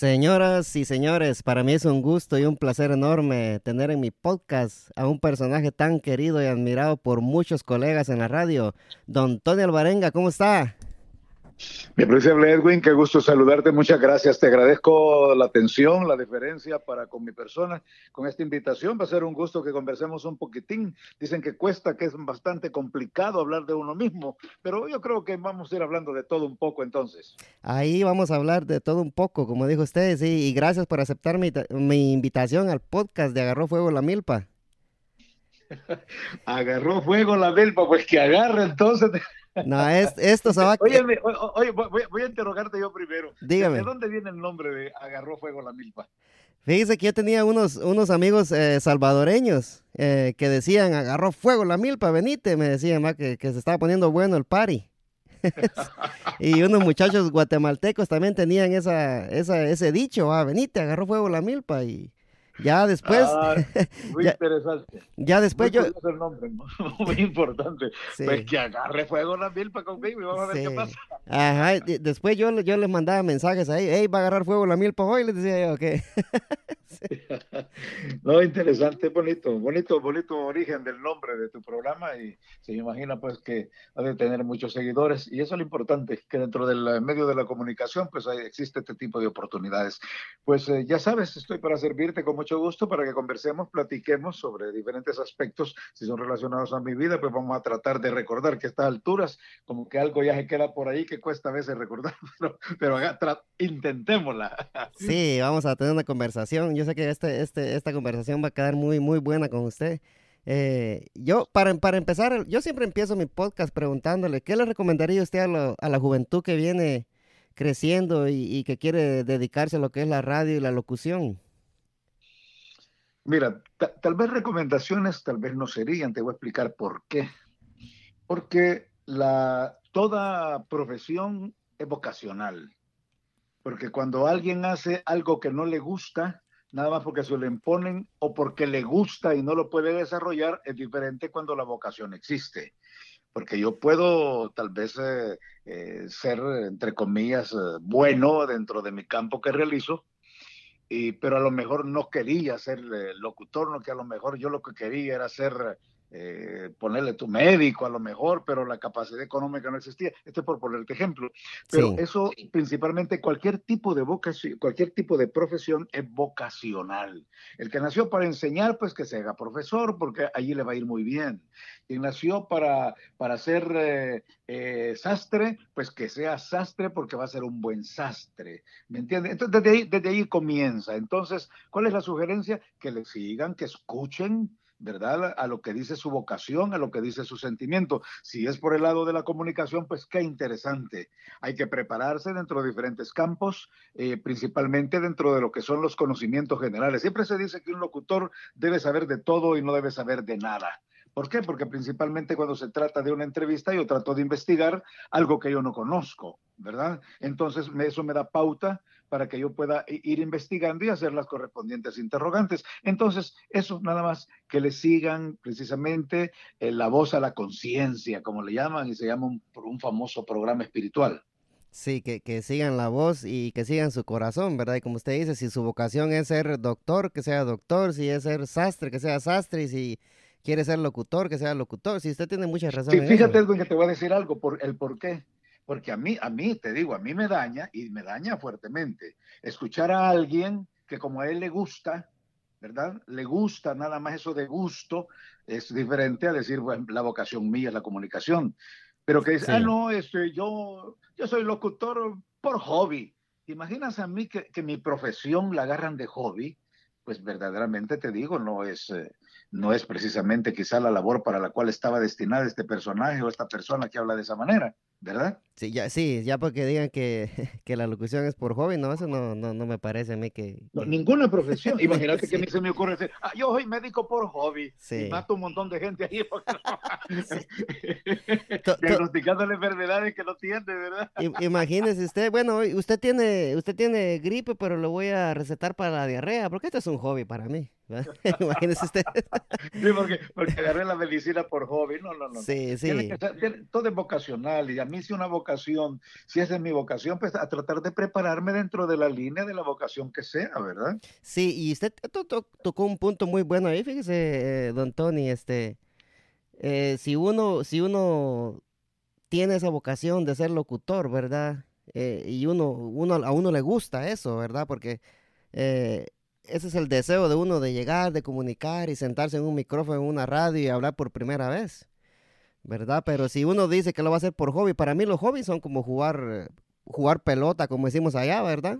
Señoras y señores, para mí es un gusto y un placer enorme tener en mi podcast a un personaje tan querido y admirado por muchos colegas en la radio, don Tony Alvarenga, ¿cómo está? Mi apreciable Edwin, qué gusto saludarte, muchas gracias. Te agradezco la atención, la deferencia para con mi persona, con esta invitación. Va a ser un gusto que conversemos un poquitín. Dicen que cuesta, que es bastante complicado hablar de uno mismo, pero yo creo que vamos a ir hablando de todo un poco entonces. Ahí vamos a hablar de todo un poco, como dijo usted, sí, y gracias por aceptar mi, mi invitación al podcast de Agarró Fuego la Milpa. Agarró fuego la milpa, pues que agarre entonces. No, es, esto se va a... Oye, oye voy, voy, a interrogarte yo primero. Dígame. ¿De dónde viene el nombre de Agarró Fuego la Milpa? Fíjese que yo tenía unos, unos amigos eh, salvadoreños eh, que decían, agarró fuego la milpa, venite, me decían, que, que se estaba poniendo bueno el party. y unos muchachos guatemaltecos también tenían esa, esa, ese dicho, ah, venite, agarró fuego la milpa. Y, ya después. Ah, muy ya, interesante. Ya después muy yo. El nombre, muy importante. Sí. Pues que agarre fuego la milpa conmigo y vamos a ver Sí. qué pasa. Ajá, y después yo, yo les mandaba mensajes ahí, hey, va a agarrar fuego la milpa hoy, les decía yo, que No, interesante, bonito, bonito, bonito origen del nombre de tu programa y se imagina pues que ha de tener muchos seguidores y eso es lo importante, que dentro del medio de la comunicación pues hay- existe este tipo de oportunidades. Pues eh, ya sabes, estoy para servirte con mucho gusto para que conversemos, platiquemos sobre diferentes aspectos, si son relacionados a mi vida, pues vamos a tratar de recordar que a estas alturas como que algo ya se queda por ahí que cuesta a veces recordar, pero, pero intentémosla. sí, vamos a tener una conversación. Yo sé que este, este, esta conversación va a quedar muy, muy buena con usted. Eh, yo, para, para empezar, yo siempre empiezo mi podcast preguntándole, ¿qué le recomendaría usted a, la juventud que viene creciendo y que quiere dedicarse a lo que es la radio y la locución? Mira, ta- tal vez recomendaciones, tal vez no serían, te voy a explicar por qué. Porque la, toda profesión es vocacional. Porque cuando alguien hace algo que no le gusta, nada más porque se lo imponen o porque le gusta y no lo puede desarrollar, es diferente cuando la vocación existe. Porque yo puedo tal vez eh, eh, ser, entre comillas, eh, bueno dentro de mi campo que realizo, y, pero a lo mejor no quería ser eh, locutor, no que a lo mejor yo lo que quería era ser, eh, ponerle tu médico a lo mejor, pero la capacidad económica no existía. Este es por ponerte ejemplo. Pero Sí. eso principalmente cualquier tipo de vocación, cualquier tipo de profesión es vocacional. El que nació para enseñar, pues que se haga profesor, porque allí le va a ir muy bien. Quien nació para, para ser eh, eh, sastre, pues que sea sastre porque va a ser un buen sastre. ¿Me entiendes? Entonces, desde ahí, desde ahí comienza. Entonces, ¿cuál es la sugerencia? Que le sigan, que escuchen, ¿verdad? A lo que dice su vocación, a lo que dice su sentimiento. Si es por el lado de la comunicación, pues qué interesante. Hay que prepararse dentro de diferentes campos, eh, principalmente dentro de lo que son los conocimientos generales. Siempre se dice que un locutor debe saber de todo y no debe saber de nada. ¿Por qué? Porque principalmente cuando se trata de una entrevista yo trato de investigar algo que yo no conozco, ¿verdad? Entonces eso me da pauta para que yo pueda ir investigando y hacer las correspondientes interrogantes. Entonces, eso nada más que le sigan precisamente eh, la voz a la conciencia, como le llaman, y se llama un, un famoso programa espiritual. Sí, que, que sigan la voz y que sigan su corazón, ¿verdad? Y como usted dice, si su vocación es ser doctor, que sea doctor, si es ser sastre, que sea sastre, y si quiere ser locutor, que sea locutor. Si usted tiene mucha razón. Sí, fíjate. Edwin, que te voy a decir algo, por el por qué. Porque a mí, a mí, te digo, a mí me daña y me daña fuertemente escuchar a alguien que como a él le gusta, ¿verdad? Le gusta nada más eso de gusto, es diferente a decir, bueno, la vocación mía es la comunicación. Pero que dice, Sí. ah, no, este, yo, yo soy locutor por hobby. ¿Te imaginas a mí que, que mi profesión la agarran de hobby? Pues verdaderamente te digo, no es, eh, no es precisamente quizá la labor para la cual estaba destinada este personaje o esta persona que habla de esa manera, ¿verdad? Sí, ya, sí, ya porque digan que, que la locución es por hobby, no, eso no, no, no me parece a mí que... No, ninguna profesión. Imagínate que a mí se me ocurre decir, ah, yo soy médico por hobby Sí. y mato un montón de gente ahí. to- diagnosticándole enfermedades que no tiene, ¿verdad? Imagínese usted, bueno, usted tiene, usted tiene gripe, pero lo voy a recetar para la diarrea, porque esto es un hobby para mí. Imagínese usted. sí, porque, porque agarré la medicina por hobby. No, no, no. Sí, sí. todo es vocacional y a mí una vocación, si esa es mi vocación, pues a tratar de prepararme dentro de la línea de la vocación que sea, ¿verdad? Sí, y usted tocó un punto muy bueno ahí, fíjese, eh, don Tony, este, eh, si uno, si uno tiene esa vocación de ser locutor, ¿verdad? Eh, y uno, uno, a uno le gusta eso, ¿verdad? Porque ese es el deseo de uno de llegar, de comunicar y sentarse en un micrófono, en una radio y hablar por primera vez, ¿verdad? Pero si uno dice que lo va a hacer por hobby, para mí los hobbies son como jugar, jugar pelota, como decimos allá, ¿verdad?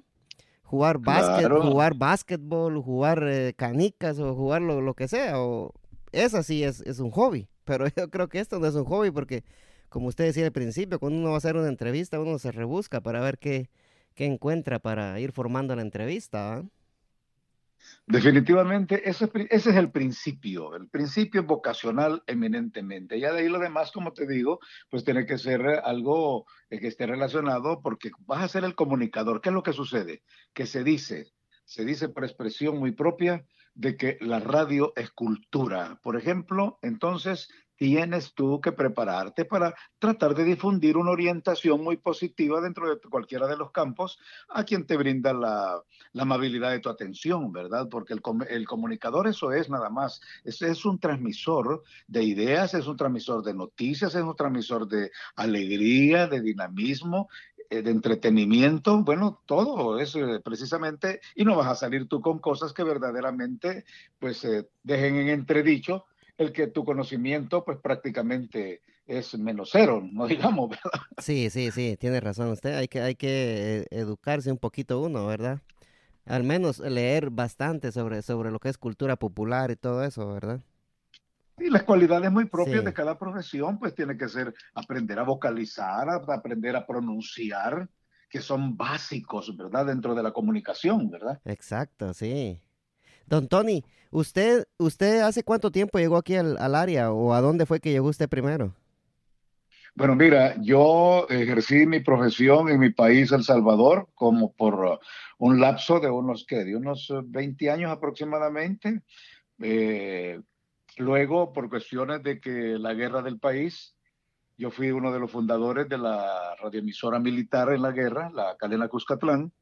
Jugar básquet, jugar básquetbol, jugar eh, canicas o jugar lo, que sea. O, esa sí es, es un hobby, pero yo creo que esto no es un hobby porque, como usted decía al principio, cuando uno va a hacer una entrevista, uno se rebusca para ver qué, qué encuentra para ir formando la entrevista. Definitivamente, ese, es el principio. El principio vocacional eminentemente. Ya de ahí lo demás, como te digo, pues tiene que ser algo que esté relacionado porque vas a ser el comunicador. ¿Qué es lo que sucede? Que se dice, se dice por expresión muy propia de que la radio es cultura. Por ejemplo, entonces tienes tú que prepararte para tratar de difundir una orientación muy positiva dentro de cualquiera de los campos a quien te brinda la, amabilidad de tu atención, ¿verdad? Porque el, comunicador eso es nada más, es, es un transmisor de ideas, es un transmisor de noticias, es un transmisor de alegría, de dinamismo, eh, de entretenimiento, bueno, todo eso eh, precisamente, y no vas a salir tú con cosas que verdaderamente pues eh, dejen en entredicho el que tu conocimiento pues prácticamente es menos cero, no digamos, ¿verdad? Sí, sí, sí, tiene razón usted, hay que, hay que eh, educarse un poquito uno, ¿verdad? Al menos leer bastante sobre, sobre lo que es cultura popular y todo eso, ¿verdad? Y las cualidades muy propias de cada profesión, pues tiene que ser aprender a vocalizar, aprender a pronunciar, que son básicos, ¿verdad? Dentro de la comunicación, ¿verdad? Exacto, sí. Don Tony, ¿usted, usted hace cuánto tiempo llegó aquí al, área o a dónde fue que llegó usted primero? Bueno, mira, yo ejercí mi profesión en mi país, El Salvador, como por uh, un lapso de unos, ¿qué? De unos 20 uh, años aproximadamente. Eh, luego, por cuestiones de que la guerra del país, yo fui uno de los fundadores de la radioemisora militar en la guerra, la Calena Cuscatlán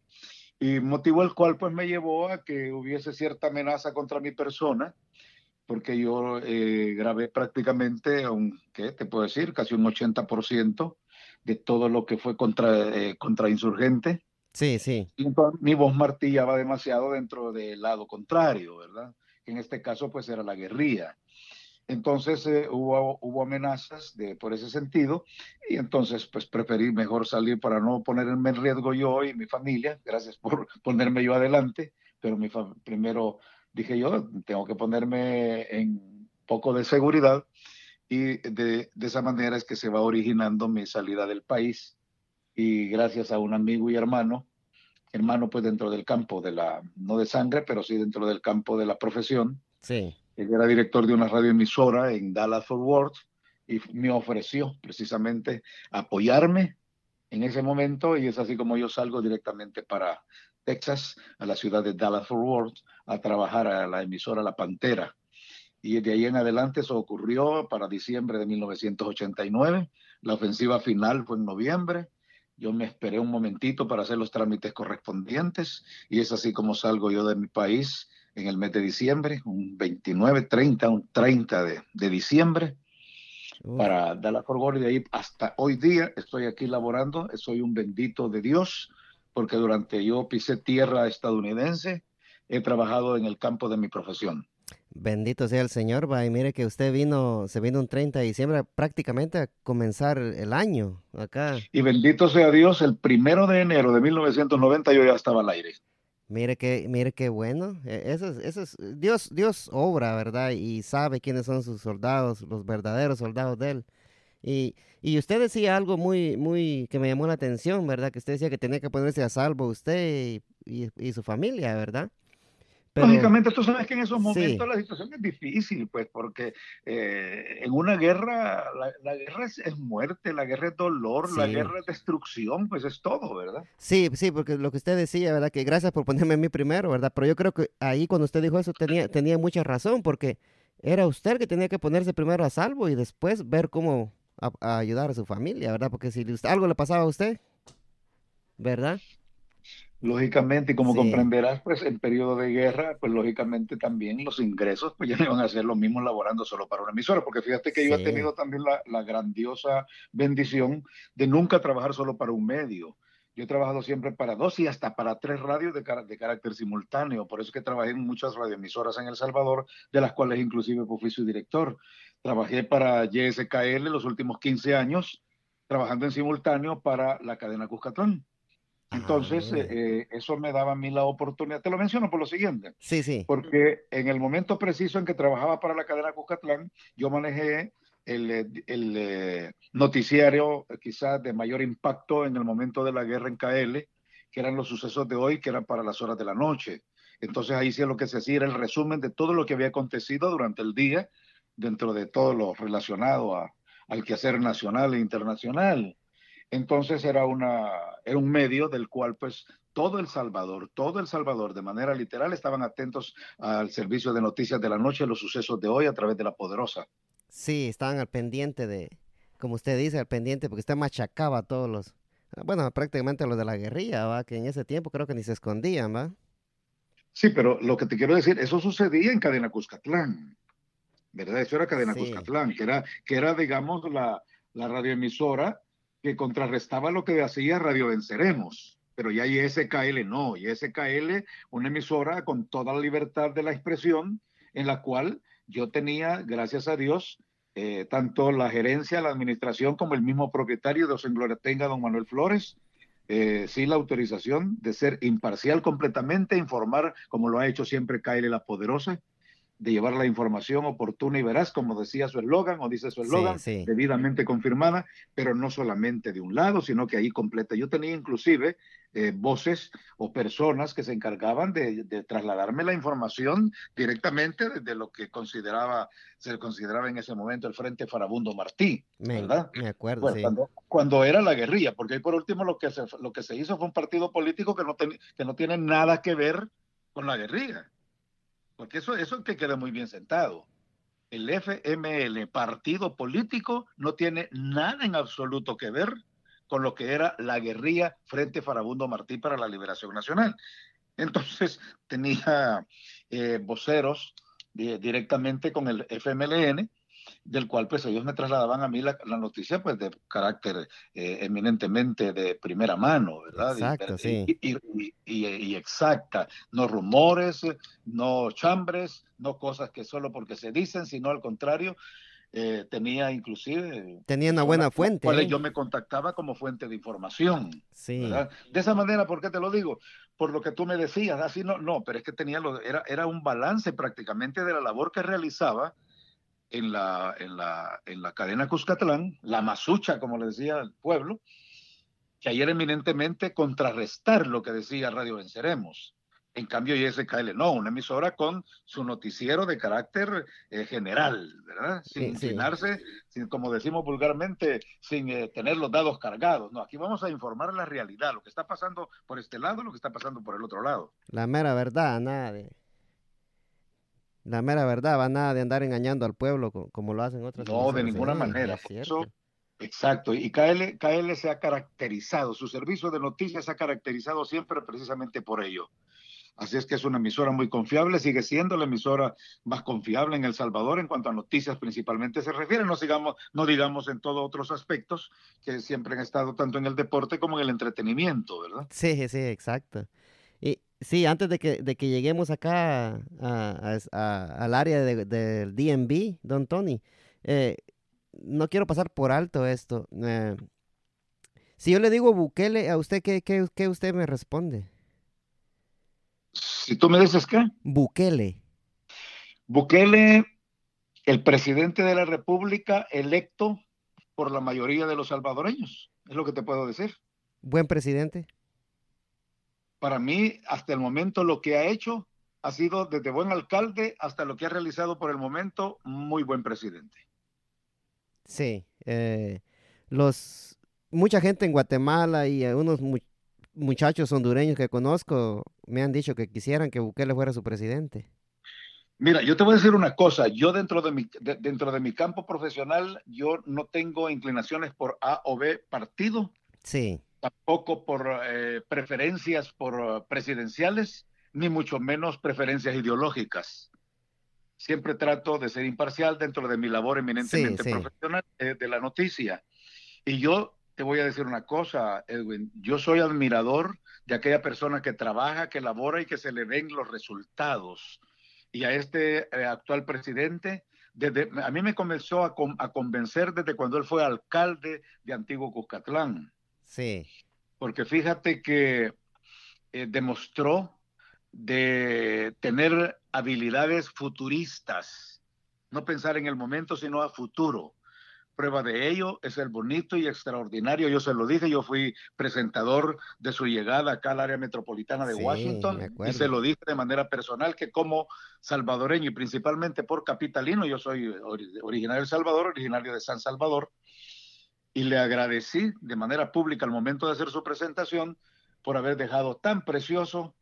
y motivo el cual pues me llevó a que hubiese cierta amenaza contra mi persona, porque yo eh, grabé prácticamente, un, ¿qué te puedo decir? Casi un 80% de todo lo que fue contra, eh, contra insurgente. Sí, sí. Y mi voz martillaba demasiado dentro del lado contrario, ¿verdad? En este caso pues era la guerrilla. Entonces eh, hubo, amenazas por ese sentido y entonces pues preferí mejor salir para no ponerme en riesgo yo y mi familia. Gracias por ponerme yo adelante, pero mi primero dije yo, tengo que ponerme en poco de seguridad y de, de esa manera es que se va originando mi salida del país y gracias a un amigo y hermano, hermano pues dentro del campo de la, no de sangre, pero sí dentro del campo de la profesión. Sí él era director de una radioemisora en Dallas Fort Worth y me ofreció precisamente apoyarme en ese momento y es así como yo salgo directamente para Texas, a la ciudad de Dallas Fort Worth, a trabajar a la emisora La Pantera. Y de ahí en adelante eso ocurrió para diciembre de 1989. La ofensiva final fue en noviembre. Yo me esperé un momentito para hacer los trámites correspondientes y es así como salgo yo de mi país en el mes de diciembre, un 29, 30, un 30 de, de diciembre, para dar la Fort y de ahí hasta hoy día estoy aquí laborando, soy un bendito de Dios, porque durante yo pisé tierra estadounidense, he trabajado en el campo de mi profesión. Bendito sea el Señor, va, y mire que usted vino, se vino un 30 de diciembre prácticamente a comenzar el año acá. Y bendito sea Dios, el primero de enero de 1990 yo ya estaba al aire. Mire que, mire qué bueno. E, eso es, eso es, Dios, Dios obra, ¿verdad? Y sabe quiénes son sus soldados, los verdaderos soldados de él. Y, y usted decía algo muy, muy, que me llamó la atención, ¿verdad? Que usted decía que tenía que ponerse a salvo usted y, y, su familia, ¿verdad? Lógicamente, tú sabes que en esos momentos la situación es difícil, pues, porque eh, en una guerra, la, guerra es, muerte, la guerra es dolor, la guerra es destrucción, pues es todo, ¿verdad? Sí, sí, porque lo que usted decía, ¿verdad? Que gracias por ponerme a mí primero, ¿verdad? Pero yo creo que ahí cuando usted dijo eso tenía, tenía mucha razón, porque era usted el que tenía que ponerse primero a salvo y después ver cómo ayudar a su familia, ¿verdad? Porque si algo le pasaba a usted, ¿verdad? Lógicamente, y como comprenderás, pues en periodo de guerra, pues lógicamente también los ingresos pues ya no iban a ser los mismos laborando solo para una emisora, porque fíjate que yo he tenido también la, grandiosa bendición de nunca trabajar solo para un medio. Yo he trabajado siempre para dos y hasta para tres radios de, de carácter simultáneo, por eso que trabajé en muchas radioemisoras en El Salvador, de las cuales inclusive fui su director. Trabajé para YSKL los últimos 15 años, trabajando en simultáneo para la cadena Cuscatlán. Entonces, ah. eh, eso me daba a mí la oportunidad. Te lo menciono por lo siguiente. Sí, sí. Porque en el momento preciso en que trabajaba para la cadena Cuscatlán, yo manejé el, eh, el eh, noticiario quizás de mayor impacto en el momento de la guerra en KL, que eran los sucesos de hoy, que eran para las horas de la noche. Entonces ahí sí lo que se hacía era el resumen de todo lo que había acontecido durante el día, dentro de todo lo relacionado a, al quehacer nacional e internacional. Entonces era, una, era un medio del cual pues todo El Salvador, todo El Salvador de manera literal estaban atentos al servicio de noticias de la noche, los sucesos de hoy a través de la poderosa. Sí, estaban al pendiente de, como usted dice, al pendiente, porque usted machacaba a todos los, bueno, prácticamente los de la guerrilla, ¿va? Que en ese tiempo creo que ni se escondían, ¿va? Sí, pero lo que te quiero decir, eso sucedía en Cadena Cuscatlán, ¿verdad? Eso era Cadena Cuscatlán, que era, que era digamos, la, la radioemisora que contrarrestaba lo que hacía Radio Venceremos. Pero ya ISKL no, ISKL, una emisora con toda la libertad de la expresión, en la cual yo tenía, gracias a Dios, eh, tanto la gerencia, la administración, como el mismo propietario de Gloria Tenga, don Manuel Flores, eh, la autorización de ser imparcial completamente, informar como lo ha hecho siempre KL La Poderosa, de llevar la información oportuna y veraz, como decía su eslogan o dice su eslogan, debidamente confirmada, pero no solamente de un lado, sino que ahí completa. Yo tenía inclusive eh, voces o personas que se encargaban de, trasladarme la información directamente desde lo que consideraba, se consideraba en ese momento el Frente Farabundo Martí, ¿verdad? Me acuerdo, sí. cuando, era la guerrilla, porque ahí por último lo que se, lo que se hizo fue un partido político que no, que no tiene nada que ver con la guerrilla porque eso, eso que queda muy bien sentado. El FML, partido político, no tiene nada en absoluto que ver con lo que era la guerrilla Frente Farabundo Martí para la Liberación Nacional. Entonces tenía eh, voceros eh, directamente con el FMLN del cual pues ellos me trasladaban a mí la, noticia pues de carácter eh, eminentemente de primera mano, ¿verdad? Exacto, y, sí. Y, exacta, no rumores, no chambres, no cosas que solo porque se dicen, sino al contrario, eh, tenía inclusive... Tenía una buena fuente. Cuales ¿eh? yo me contactaba como fuente de información. Sí. De esa manera, ¿por qué te lo digo? Por lo que tú me decías, así no, no, pero es que tenía lo, era, era un balance prácticamente de la labor que realizaba en la, en la, en la cadena Cuscatlán, la masucha, como le decía el pueblo, que ayer eminentemente contrarrestar lo que decía Radio Venceremos. En cambio, YSKL no, una emisora con su noticiero de carácter eh, general, ¿verdad? Sin inclinarse, sin, como decimos vulgarmente, sin eh, tener los dados cargados. No, aquí vamos a informar la realidad, lo que está pasando por este lado, lo que está pasando por el otro lado. La mera verdad, nada de la mera verdad, va nada de andar engañando al pueblo como, lo hacen otras No, de ninguna manera. exacto. Y KL, KL se ha caracterizado, su servicio de noticias se ha caracterizado siempre precisamente por ello. Así es que es una emisora muy confiable, sigue siendo la emisora más confiable en El Salvador en cuanto a noticias principalmente se refiere, no, sigamos, no digamos en todos otros aspectos que siempre han estado tanto en el deporte como en el entretenimiento, ¿verdad? Sí, sí, exacto. Sí, antes de que, de que lleguemos acá al área del DMV, don Tony, eh, no quiero pasar por alto esto. Eh, si yo le digo Bukele, ¿a usted qué, qué, usted me responde? Si tú me dices qué? Bukele. Bukele, el presidente de la República electo por la mayoría de los salvadoreños, es lo que te puedo decir. Buen presidente para mí, hasta el momento, lo que ha hecho ha sido desde buen alcalde hasta lo que ha realizado por el momento, muy buen presidente. Sí, eh, los mucha gente en Guatemala y unos muchachos hondureños que conozco me han dicho que quisieran que Bukele fuera su presidente. Mira, yo te voy a decir una cosa, yo dentro de mi, dentro de mi campo profesional, yo no tengo inclinaciones por A o B partido. Sí. Tampoco por eh, preferencias por presidenciales, ni mucho menos preferencias ideológicas. Siempre trato de ser imparcial dentro de mi labor eminentemente profesional eh, de la noticia. Y yo te voy a decir una cosa, Edwin, yo soy admirador de aquella persona que trabaja, que labora y que se le ven los resultados. Y a este eh, actual presidente, desde, a mí me comenzó a, a, convencer desde cuando él fue alcalde de Antiguo Cuscatlán. Sí. Porque fíjate que eh, demostró de tener habilidades futuristas, no pensar en el momento, sino a futuro. Prueba de ello es el bonito y extraordinario, yo se lo dije, yo fui presentador de su llegada acá al área metropolitana de Washington y se lo dije de manera personal que como salvadoreño y principalmente por capitalino, yo soy originario de Salvador, originario de San Salvador, y le agradecí de manera pública al momento de hacer su presentación por haber dejado tan precioso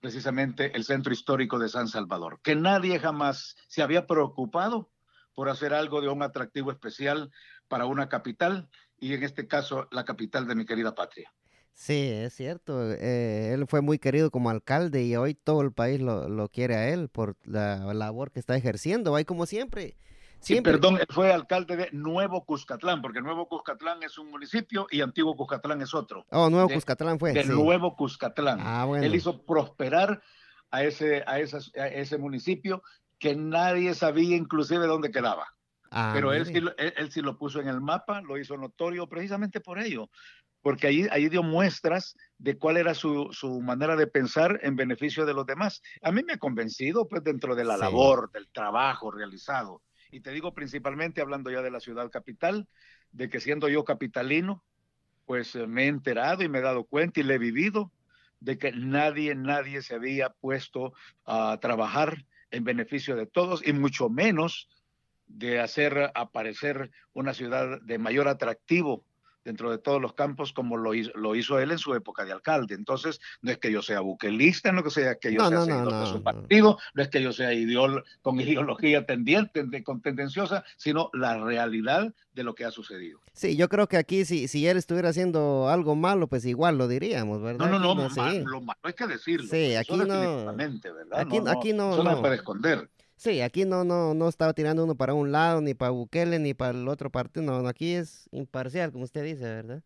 precisamente el centro histórico de San Salvador, que nadie jamás se había preocupado por hacer algo de un atractivo especial para una capital y en este caso la capital de mi querida patria. Sí, es cierto. Eh, él fue muy querido como alcalde y hoy todo el país lo, lo quiere a él por la labor que está ejerciendo. Hay como siempre Sí, perdón, fue alcalde de Nuevo Cuscatlán, porque Nuevo Cuscatlán es un municipio y Antiguo Cuscatlán es otro. Oh, Nuevo Cuscatlán fue. De Nuevo Cuscatlán. Ah, bueno. Él hizo prosperar a ese, a, ese municipio que nadie sabía inclusive dónde quedaba. Ah, Pero él sí, él, sí, lo puso en el mapa, lo hizo notorio precisamente por ello, porque ahí, ahí dio muestras de cuál era su, su, manera de pensar en beneficio de los demás. A mí me ha convencido, pues, dentro de la labor, del trabajo realizado. Y te digo principalmente, hablando ya de la ciudad capital, de que siendo yo capitalino, pues eh, me he enterado y me he dado cuenta y le he vivido de que nadie, nadie se había puesto a trabajar en beneficio de todos y mucho menos de hacer aparecer una ciudad de mayor atractivo dentro de todos los campos como lo hizo, lo hizo él en su época de alcalde. Entonces, no es que yo sea buquelista, no es que sea que yo sea seguidor de su partido, no es que yo sea ideol con ideología tendiente, con tendenciosa, sino la realidad de lo que ha sucedido. Sí, yo creo que aquí si, si él estuviera haciendo algo malo, pues igual lo diríamos, ¿verdad? No, no, no, lo malo hay que decirlo. Sí, aquí no. Aquí, no, aquí no, eso no, puede esconder. Sí, aquí no, no, no estaba tirando uno para un lado, ni para Bukele, ni para el otro partido. No, aquí es imparcial, como usted dice, ¿verdad?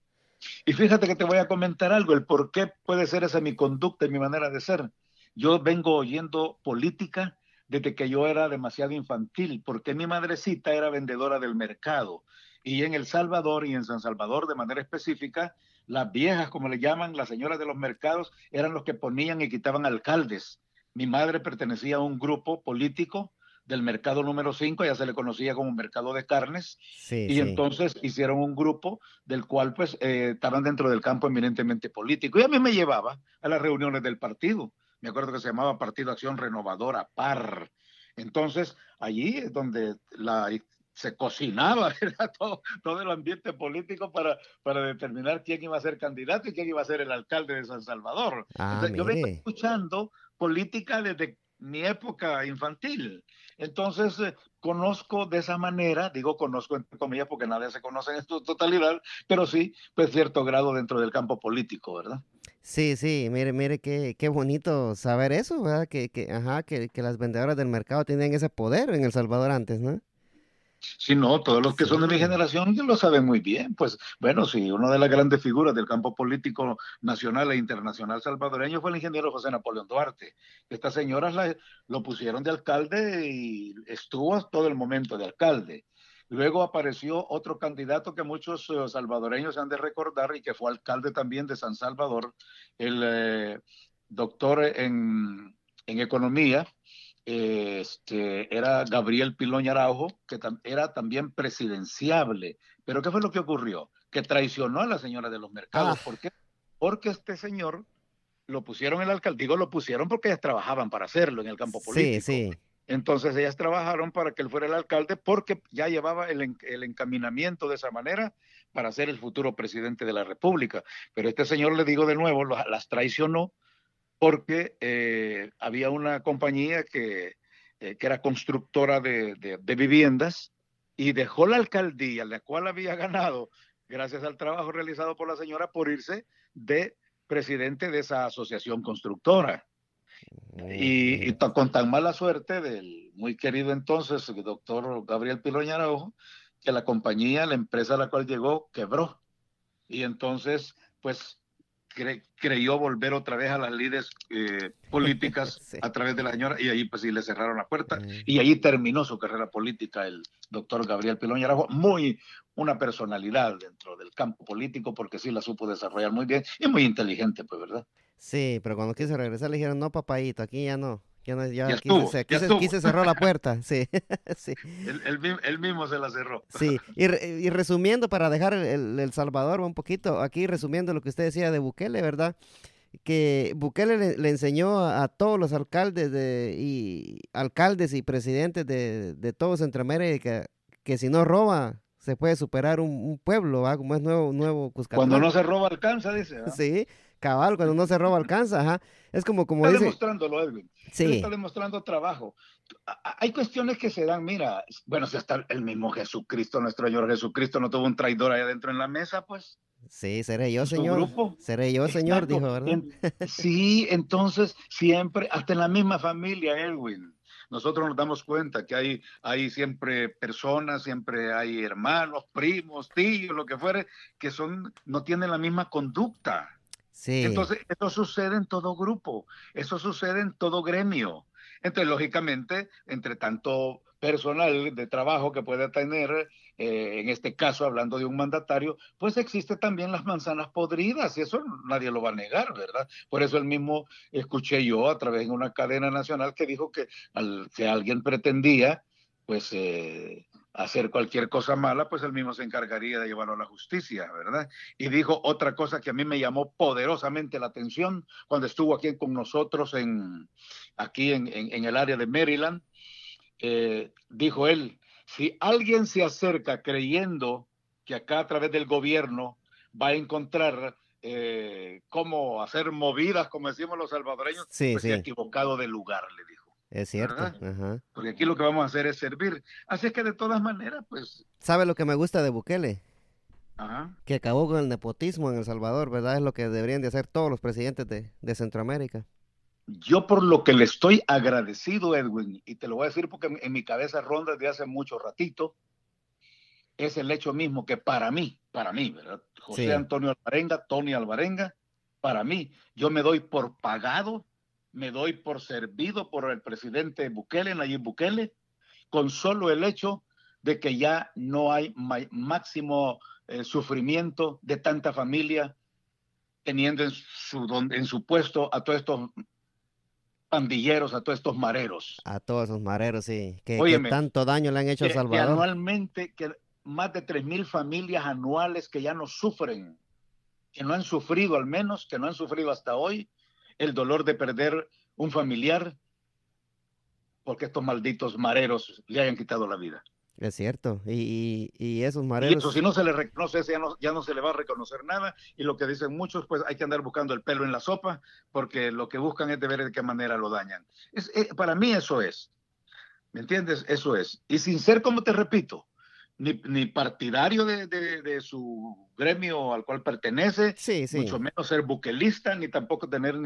Y fíjate que te voy a comentar algo, el por qué puede ser esa mi conducta y mi manera de ser. Yo vengo oyendo política desde que yo era demasiado infantil, porque mi madrecita era vendedora del mercado. Y en El Salvador y en San Salvador de manera específica, las viejas, como le llaman, las señoras de los mercados, eran los que ponían y quitaban alcaldes mi madre pertenecía a un grupo político del mercado número 5, ya se le conocía como mercado de carnes, y entonces hicieron un grupo del cual pues eh, estaban dentro del campo eminentemente político. Y a mí me llevaba a las reuniones del partido. Me acuerdo que se llamaba Partido Acción Renovadora, PAR. Entonces, allí es donde la, se cocinaba todo, todo el ambiente político para, para determinar quién iba a ser candidato y quién iba a ser el alcalde de San Salvador. Ah, yo vengo escuchando política desde mi época infantil. Entonces, eh, conozco de esa manera, digo conozco entre comillas porque nadie se conoce en su totalidad, pero sí, pues cierto grado dentro del campo político, ¿verdad? Sí, sí, mire, mire qué, qué bonito saber eso, ¿verdad? Que, que, ajá, que, que las vendedoras del mercado tienen ese poder en El Salvador antes, ¿no? Sí, no, todos los que son de mi generación lo saben muy bien. Pues bueno, sí, una de las grandes figuras del campo político nacional e internacional salvadoreño fue el ingeniero José Napoleón Duarte. Estas señoras lo pusieron de alcalde y estuvo todo el momento de alcalde. Luego apareció otro candidato que muchos eh, salvadoreños han de recordar y que fue alcalde también de San Salvador, el eh, doctor en, en economía, este, era Gabriel Piloña Araujo, que era también presidenciable. Pero ¿qué fue lo que ocurrió? Que traicionó a la señora de los mercados. Ah. ¿Por qué? Porque este señor lo pusieron en el alcalde, digo lo pusieron porque ellas trabajaban para hacerlo en el campo político. Sí, sí. Entonces ellas trabajaron para que él fuera el alcalde porque ya llevaba el, el, encaminamiento de esa manera para ser el futuro presidente de la República. Pero este señor, le digo de nuevo, las traicionó porque eh, había una compañía que, eh, que era constructora de, de, viviendas y dejó la alcaldía, la cual había ganado gracias al trabajo realizado por la señora, por irse de presidente de esa asociación constructora. Y, con tan mala suerte del muy querido entonces el doctor Gabriel Piloña Araujo, que la compañía, la empresa a la cual llegó, quebró. Y entonces, pues creyó volver otra vez a las líderes eh, políticas a través de la señora y ahí pues sí le cerraron la puerta mm. y ahí terminó su carrera política el doctor Gabriel Pilón Arajo, muy una personalidad dentro del campo político porque sí la supo desarrollar muy bien y muy inteligente pues, ¿verdad? Sí, pero cuando quiso regresar le dijeron, no, papayito, aquí ya no. Ya, no, ya, aquí, se, cerró la puerta, sí. sí. Él, mismo se la cerró. Sí, y, resumiendo, para dejar el, el, Salvador un poquito, aquí resumiendo lo que usted decía de Bukele, ¿verdad? Que Bukele le, enseñó a, todos los alcaldes de, y alcaldes y presidentes de, de todo Centroamérica que si no roba, se puede superar un, pueblo, ¿va? Como es nuevo, nuevo Cuscatlán. Cuando no se roba, alcanza, dice. Sí, cabal, cuando no se roba, alcanza, ajá. Es como, como está demostrándolo, Edwin. Sí. está demostrando trabajo. Hay cuestiones que se dan, mira, bueno, si hasta el mismo Jesucristo, nuestro Señor Jesucristo, no tuvo un traidor ahí adentro en la mesa, pues. Sí, seré yo, señor. Grupo. Seré yo, señor, dijo, ¿verdad? sí, entonces siempre, hasta en la misma familia, Edwin nosotros nos damos cuenta que hay, hay siempre personas, siempre hay hermanos, primos, tíos, lo que fuere, que son, no tienen la misma conducta. Entonces, eso sucede en todo grupo, eso sucede en todo gremio. Entonces, lógicamente, entre tanto personal de trabajo que puede tener, eh, en este caso hablando de un mandatario, pues existe también las manzanas podridas y eso nadie lo va a negar, ¿verdad? Por eso el mismo escuché yo a través de una cadena nacional que dijo que al que alguien pretendía, pues eh, hacer cualquier cosa mala, pues él mismo se encargaría de llevarlo a la justicia, ¿verdad? Y dijo otra cosa que a mí me llamó poderosamente la atención cuando estuvo aquí con nosotros en, aquí en, en el área de Maryland, eh, dijo él, si alguien se acerca creyendo que acá a través del gobierno va a encontrar eh, cómo hacer movidas, como decimos los salvadoreños, sí, pues se ha equivocado de lugar, le dijo. Es cierto. Porque aquí lo que vamos a hacer es servir. Así es que de todas maneras, pues... ¿Sabe lo que me gusta de Bukele? Ajá. Que acabó con el nepotismo en El Salvador, ¿verdad? Es lo que deberían de hacer todos los presidentes de, de Centroamérica. Yo por lo que le estoy agradecido, Edwin, y te lo voy a decir porque en mi cabeza ronda desde hace mucho ratito, es el hecho mismo que para mí, para mí, ¿verdad? José Antonio Alvarenga, Tony Alvarenga, para mí, yo me doy por pagado, me doy por servido por el presidente Bukele, Nayib Bukele, con solo el hecho de que ya no hay máximo eh, sufrimiento de tanta familia teniendo en su, en su puesto a todos estos pandilleros, a todos estos mareros. A todos esos mareros, sí. Que, tanto daño le han hecho a Salvador. Que anualmente, que más de 3.000 familias anuales que ya no sufren, que no han sufrido al menos, que no han sufrido hasta hoy, el dolor de perder un familiar porque estos malditos mareros le hayan quitado la vida. Es cierto, y, y, esos mareros... Y eso, si no se le reconoce, ya no, ya no se le va a reconocer nada, y lo que dicen muchos, pues hay que andar buscando el pelo en la sopa, porque lo que buscan es de ver de qué manera lo dañan. Es, eh, para mí eso es, ¿me entiendes? Eso es. Y sin ser, como te repito, ni, ni partidario de, de, su gremio al cual pertenece, mucho menos ser buquelista, ni tampoco tener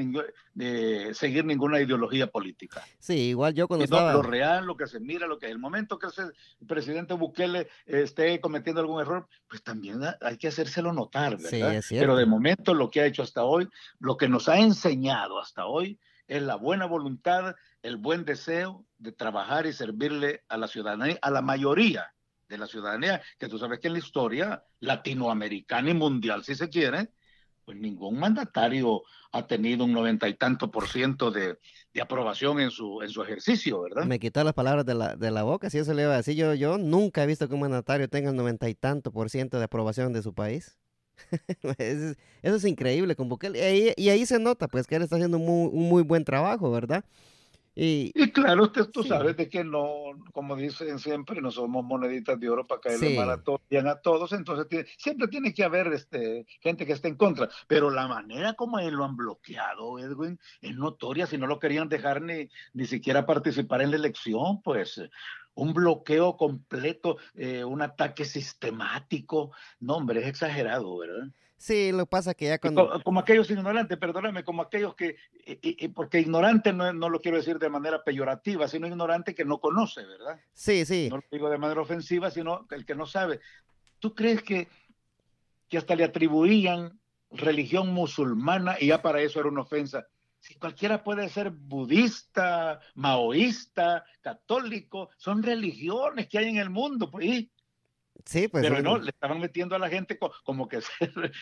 de seguir ninguna ideología política. Sí, igual yo cuando estaba... Lo real, lo que se mira, lo que el momento que el presidente Bukele esté cometiendo algún error, pues también hay que hacérselo notar, ¿verdad? Pero de momento lo que ha hecho hasta hoy, lo que nos ha enseñado hasta hoy, es la buena voluntad, el buen deseo de trabajar y servirle a la ciudadanía, a la mayoría de la ciudadanía, que tú sabes que en la historia latinoamericana y mundial, si se quiere, pues ningún mandatario ha tenido un noventa y tanto por ciento de, aprobación en su, en su ejercicio, ¿verdad? Me quitó las palabras de la, de la boca, si eso le iba a decir. Yo, yo nunca he visto que un mandatario tenga el noventa y tanto por ciento de aprobación de su país. eso, es, increíble con Bukele. Y ahí, se nota, pues, que él está haciendo un muy, buen trabajo, ¿verdad? Y, claro, usted, tú sabes de que no, como dicen siempre, no somos moneditas de oro para caerle mal a todos, bien a todos, entonces siempre tiene que haber este, gente que esté en contra, pero la manera como él lo han bloqueado, Edwin, es notoria, si no lo querían dejar ni, ni siquiera participar en la elección, pues un bloqueo completo, eh, un ataque sistemático. No, hombre, es exagerado, ¿verdad? Sí, lo pasa que ya cuando... Como, como aquellos ignorantes, perdóname, como aquellos que, y, porque ignorante no, no, lo quiero decir de manera peyorativa, sino ignorante que no conoce, ¿verdad? Sí, sí. No lo digo de manera ofensiva, sino el que no sabe. ¿Tú crees que, que hasta le atribuían religión musulmana y ya para eso era una ofensa? Si cualquiera puede ser budista, maoísta, católico, son religiones que hay en el mundo, pues. Sí, pues. Pero no, le estaban metiendo a la gente como que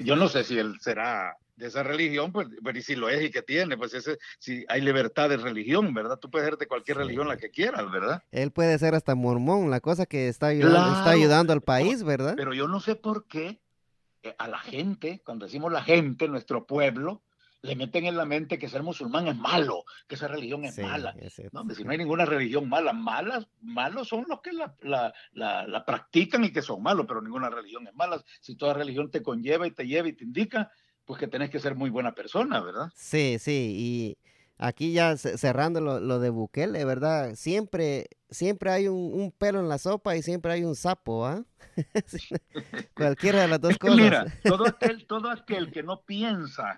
yo no sé si él será de esa religión, pues, pero y si lo es y que tiene, pues ese, si hay libertad de religión, ¿verdad? Tú puedes ser de cualquier religión la que quieras, ¿verdad? Él puede ser hasta mormón, la cosa que está ayudando, está ayudando al país, ¿verdad? Pero yo no sé por qué eh, a la gente, cuando decimos la gente, nuestro pueblo, le meten en la mente que ser musulmán es malo, que esa religión es mala. no, si no hay ninguna religión mala, malas, malos son los que la, la, la, practican y que son malos, pero ninguna religión es mala. Si toda religión te conlleva y te lleva y te indica, pues que tenés que ser muy buena persona, ¿verdad? Sí, sí, y aquí ya cerrando lo, lo de Bukele, ¿verdad? Siempre, siempre hay un, un, pelo en la sopa y siempre hay un sapo, ¿ah? Cualquiera de las dos cosas. Mira, todo aquel, todo aquel que no piensa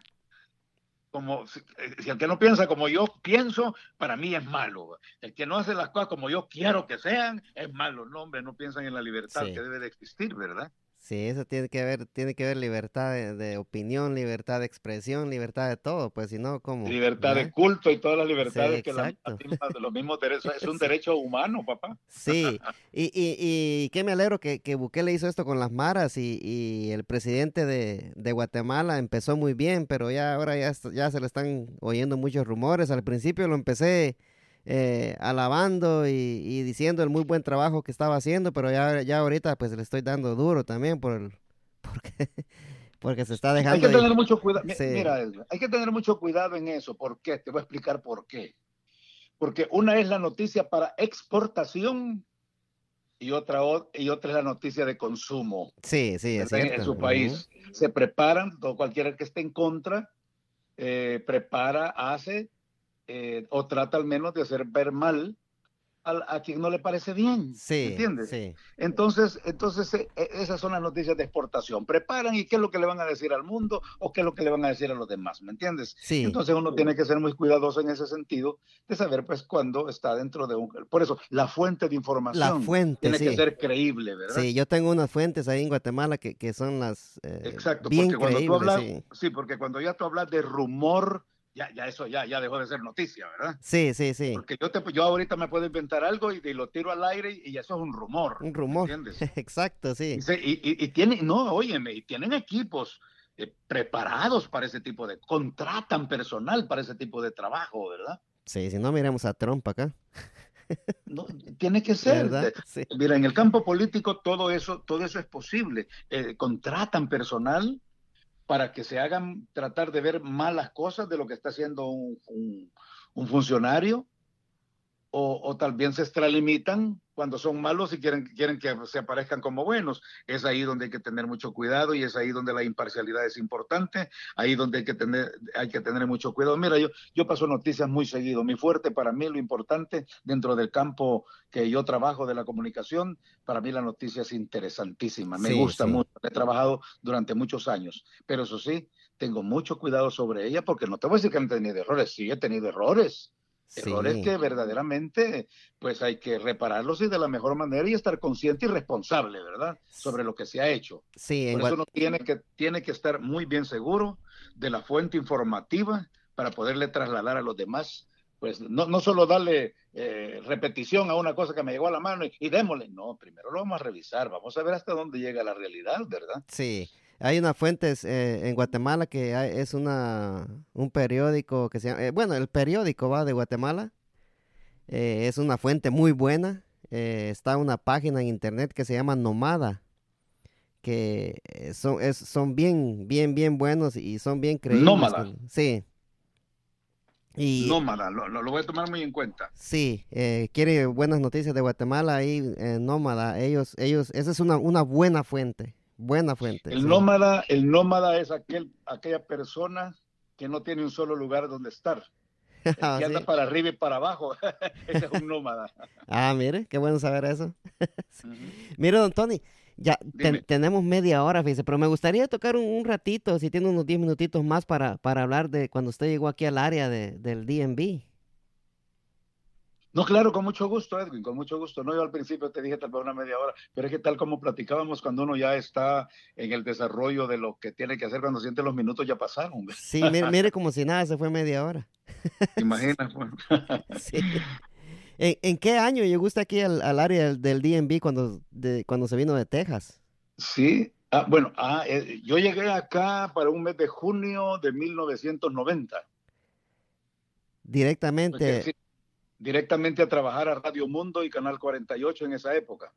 como eh, si, el que no piensa como yo pienso, para mí es malo. El que no hace las cosas como yo quiero que sean, es malo. No, hombre, no piensan en la libertad que debe de existir, ¿verdad? Sí, eso tiene que ver, tiene que ver libertad de, opinión, libertad de expresión, libertad de todo, pues si no, ¿cómo? Libertad de culto y todas las libertades que la, los mismos derechos, es un derecho humano, papá. Sí, y, y, y qué me alegro que, que Bukele hizo esto con las maras y, y el presidente de, de, Guatemala empezó muy bien, pero ya ahora ya, ya se le están oyendo muchos rumores. Al principio lo empecé eh, alabando y, diciendo el muy buen trabajo que estaba haciendo, pero ya, ya ahorita pues le estoy dando duro también por el, porque, porque se está dejando. Hay que tener mucho cuidado. Mira, hay que tener mucho cuidado en eso. ¿Por qué? Te voy a explicar por qué. Porque una es la noticia para exportación y otra, y otra es la noticia de consumo. Sí, sí, es En su país se preparan, todo cualquiera que esté en contra, eh, prepara, hace eh, o trata al menos de hacer ver mal a, quien no le parece bien. Sí, ¿Entiendes? Sí. Entonces, entonces eh, eh, esas son las noticias de exportación. Preparan y qué es lo que le van a decir al mundo o qué es lo que le van a decir a los demás, ¿me entiendes? Sí. Entonces uno tiene que ser muy cuidadoso en ese sentido de saber pues cuando está dentro de un... Por eso, la fuente de información la fuente, tiene que ser creíble, ¿verdad? Sí, yo tengo unas fuentes ahí en Guatemala que, que son las... Exacto, bien porque cuando tú hablas, sí. porque cuando ya tú hablas de rumor ya, ya eso ya, ya dejó de ser noticia, ¿verdad? Sí, sí, sí. Porque yo, te, yo ahorita me puedo inventar algo y, lo tiro al aire y, eso es un rumor. Un rumor. ¿Entiendes? Exacto, sí. Y, y, tienen, no, óyeme, y tienen equipos eh, preparados para ese tipo de, contratan personal para ese tipo de trabajo, ¿verdad? Sí, si no miremos a Trump acá. No, tiene que ser. Mira, en el campo político todo eso, todo eso es posible. Eh, contratan personal para que se hagan tratar de ver malas cosas de lo que está haciendo un, un funcionario o, o, tal vez se extralimitan cuando son malos y quieren, quieren que se aparezcan como buenos. Es ahí donde hay que tener mucho cuidado y es ahí donde la imparcialidad es importante, ahí donde hay que tener, hay que tener mucho cuidado. Mira, yo, yo paso noticias muy seguido. Mi fuerte para mí, lo importante dentro del campo que yo trabajo de la comunicación, para mí la noticia es interesantísima. Me gusta mucho. He trabajado durante muchos años, pero eso sí, tengo mucho cuidado sobre ella porque no te voy a decir que no he tenido errores, sí he tenido errores Errores que verdaderamente pues hay que repararlos y de la mejor manera y estar consciente y responsable, ¿verdad? Sobre lo que se ha hecho. Sí, Por eso uno tiene que, tiene que estar muy bien seguro de la fuente informativa para poderle trasladar a los demás pues no, no solo darle eh, repetición a una cosa que me llegó a la mano y, y, démosle, no, primero lo vamos a revisar, vamos a ver hasta dónde llega la realidad, ¿verdad? Sí, hay una fuente eh, en Guatemala que es una, un periódico que se llama, eh, bueno, el periódico va de Guatemala. Eh, es una fuente muy buena. está una página en internet que se llama Nomada, que son, es, son bien, bien, bien buenos y son bien creíbles. Nómada. Sí. Y, Nómada, lo, lo, voy a tomar muy en cuenta. Sí, eh, quiere buenas noticias de Guatemala ahí, eh, Nómada, ellos, ellos, esa es una, una buena fuente, buena fuente. El nómada, el nómada es aquel, aquella persona que no tiene un solo lugar donde estar. que anda para arriba y para abajo. Ese es un nómada. ah, mire, qué bueno saber eso. Mire, don Tony, ya tenemos media hora, fíjese, pero me gustaría tocar un, ratito, si tiene unos 10 minutitos más para, para hablar de cuando usted llegó aquí al área de, del DMV. No, claro, con mucho gusto, Edwin, con mucho gusto. No, yo al principio te dije tal vez una media hora, pero es que tal como platicábamos cuando uno ya está en el desarrollo de lo que tiene que hacer cuando siente los minutos ya pasaron. Sí, mire, como si nada, se fue media hora. Imagina. Pues. sí. ¿En, qué año llegó usted aquí al, área del, DMV cuando, cuando se vino de Texas? Sí, ah, bueno, ah, eh, yo llegué acá para un mes de junio de 1990. Directamente. Directamente a trabajar a Radio Mundo y Canal 48 en esa época.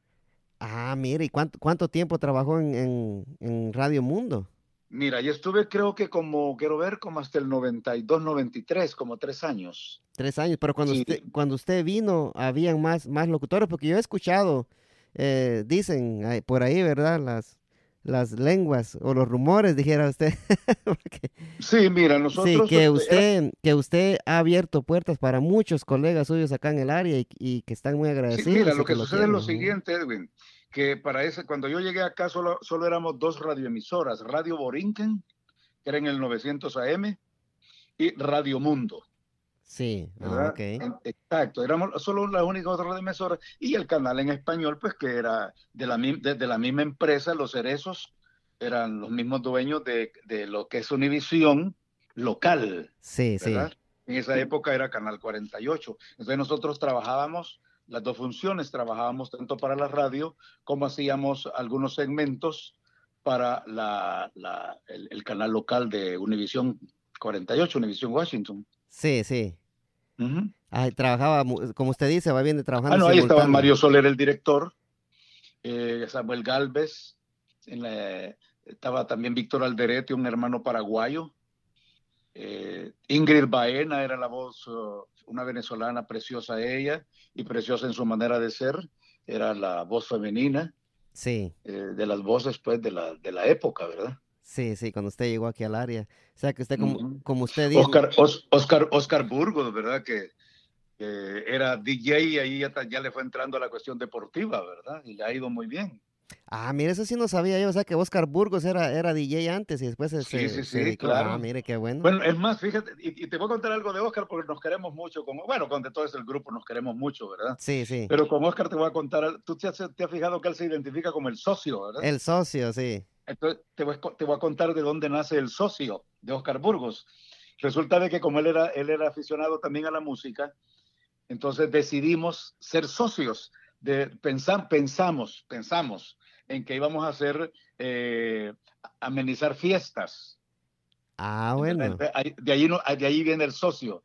Ah, mire, ¿y cuánto, cuánto tiempo trabajó en, en Radio Mundo? Mira, yo estuve creo que como, quiero ver, como hasta el 92, 93, como tres años. Tres años, pero cuando, usted, cuando usted vino, habían más, más locutores, porque yo he escuchado, eh, dicen por ahí, ¿verdad? Las, las lenguas o los rumores, dijera usted. sí, mira, nosotros... Sí, que usted, que usted ha abierto puertas para muchos colegas suyos acá en el área y, que están muy agradecidos. mira, lo que, sucede es lo siguiente, Edwin que para ese, cuando yo llegué acá solo, solo éramos dos radioemisoras, Radio Borinquen, que era en el 900 AM, y Radio Mundo. Sí, ah, exacto, éramos solo las únicas dos radioemisoras y el canal en español, pues que era de la, de, la misma empresa, Los Cerezos, eran los mismos dueños de, de lo que es Univisión local. Sí, sí. En esa época era Canal 48. Entonces nosotros trabajábamos las dos funciones. Trabajábamos tanto para la radio como hacíamos algunos segmentos para la, el, canal local de Univisión 48, Univisión Washington. Sí, sí. trabajaba, como usted dice, va bien trabajando. Ah, no, ahí estaba Mario Soler, el director, eh, Samuel Galvez, estaba también Víctor Alderete, un hermano paraguayo. Eh, Ingrid Baena era la voz, uh, una venezolana preciosa ella, y preciosa en su manera de ser, era la voz femenina. Sí. Eh, de las voces, pues, de la, de la época, ¿verdad? Sí, sí, cuando usted llegó aquí al área. O sea, que usted, como, como usted dijo... Oscar, Oscar, Oscar Burgos, ¿verdad? Que, era DJ y ahí ya, ya, le fue entrando a la cuestión deportiva, ¿verdad? Y le ha ido muy bien. Ah, mire, eso sí no sabía yo, o sea que Oscar Burgos era, era DJ antes y después se, sí, sí, sí, claro. Ah, mire, qué bueno. Bueno, es más, fíjate, y, te voy a contar algo de Oscar porque nos queremos mucho, como, bueno, con de todo el grupo nos queremos mucho, ¿verdad? Sí, sí. Pero con Oscar te voy a contar, tú te has, te has fijado que él se identifica como el socio, ¿verdad? El socio, sí. Entonces, te voy, te voy a contar de dónde nace el socio de Oscar Burgos. Resulta de que como él era, él era aficionado también a la música, entonces decidimos ser socios. De, pensamos, pensamos en que íbamos a hacer, eh, amenizar fiestas. Ah, bueno. De ahí, de ahí viene el socio.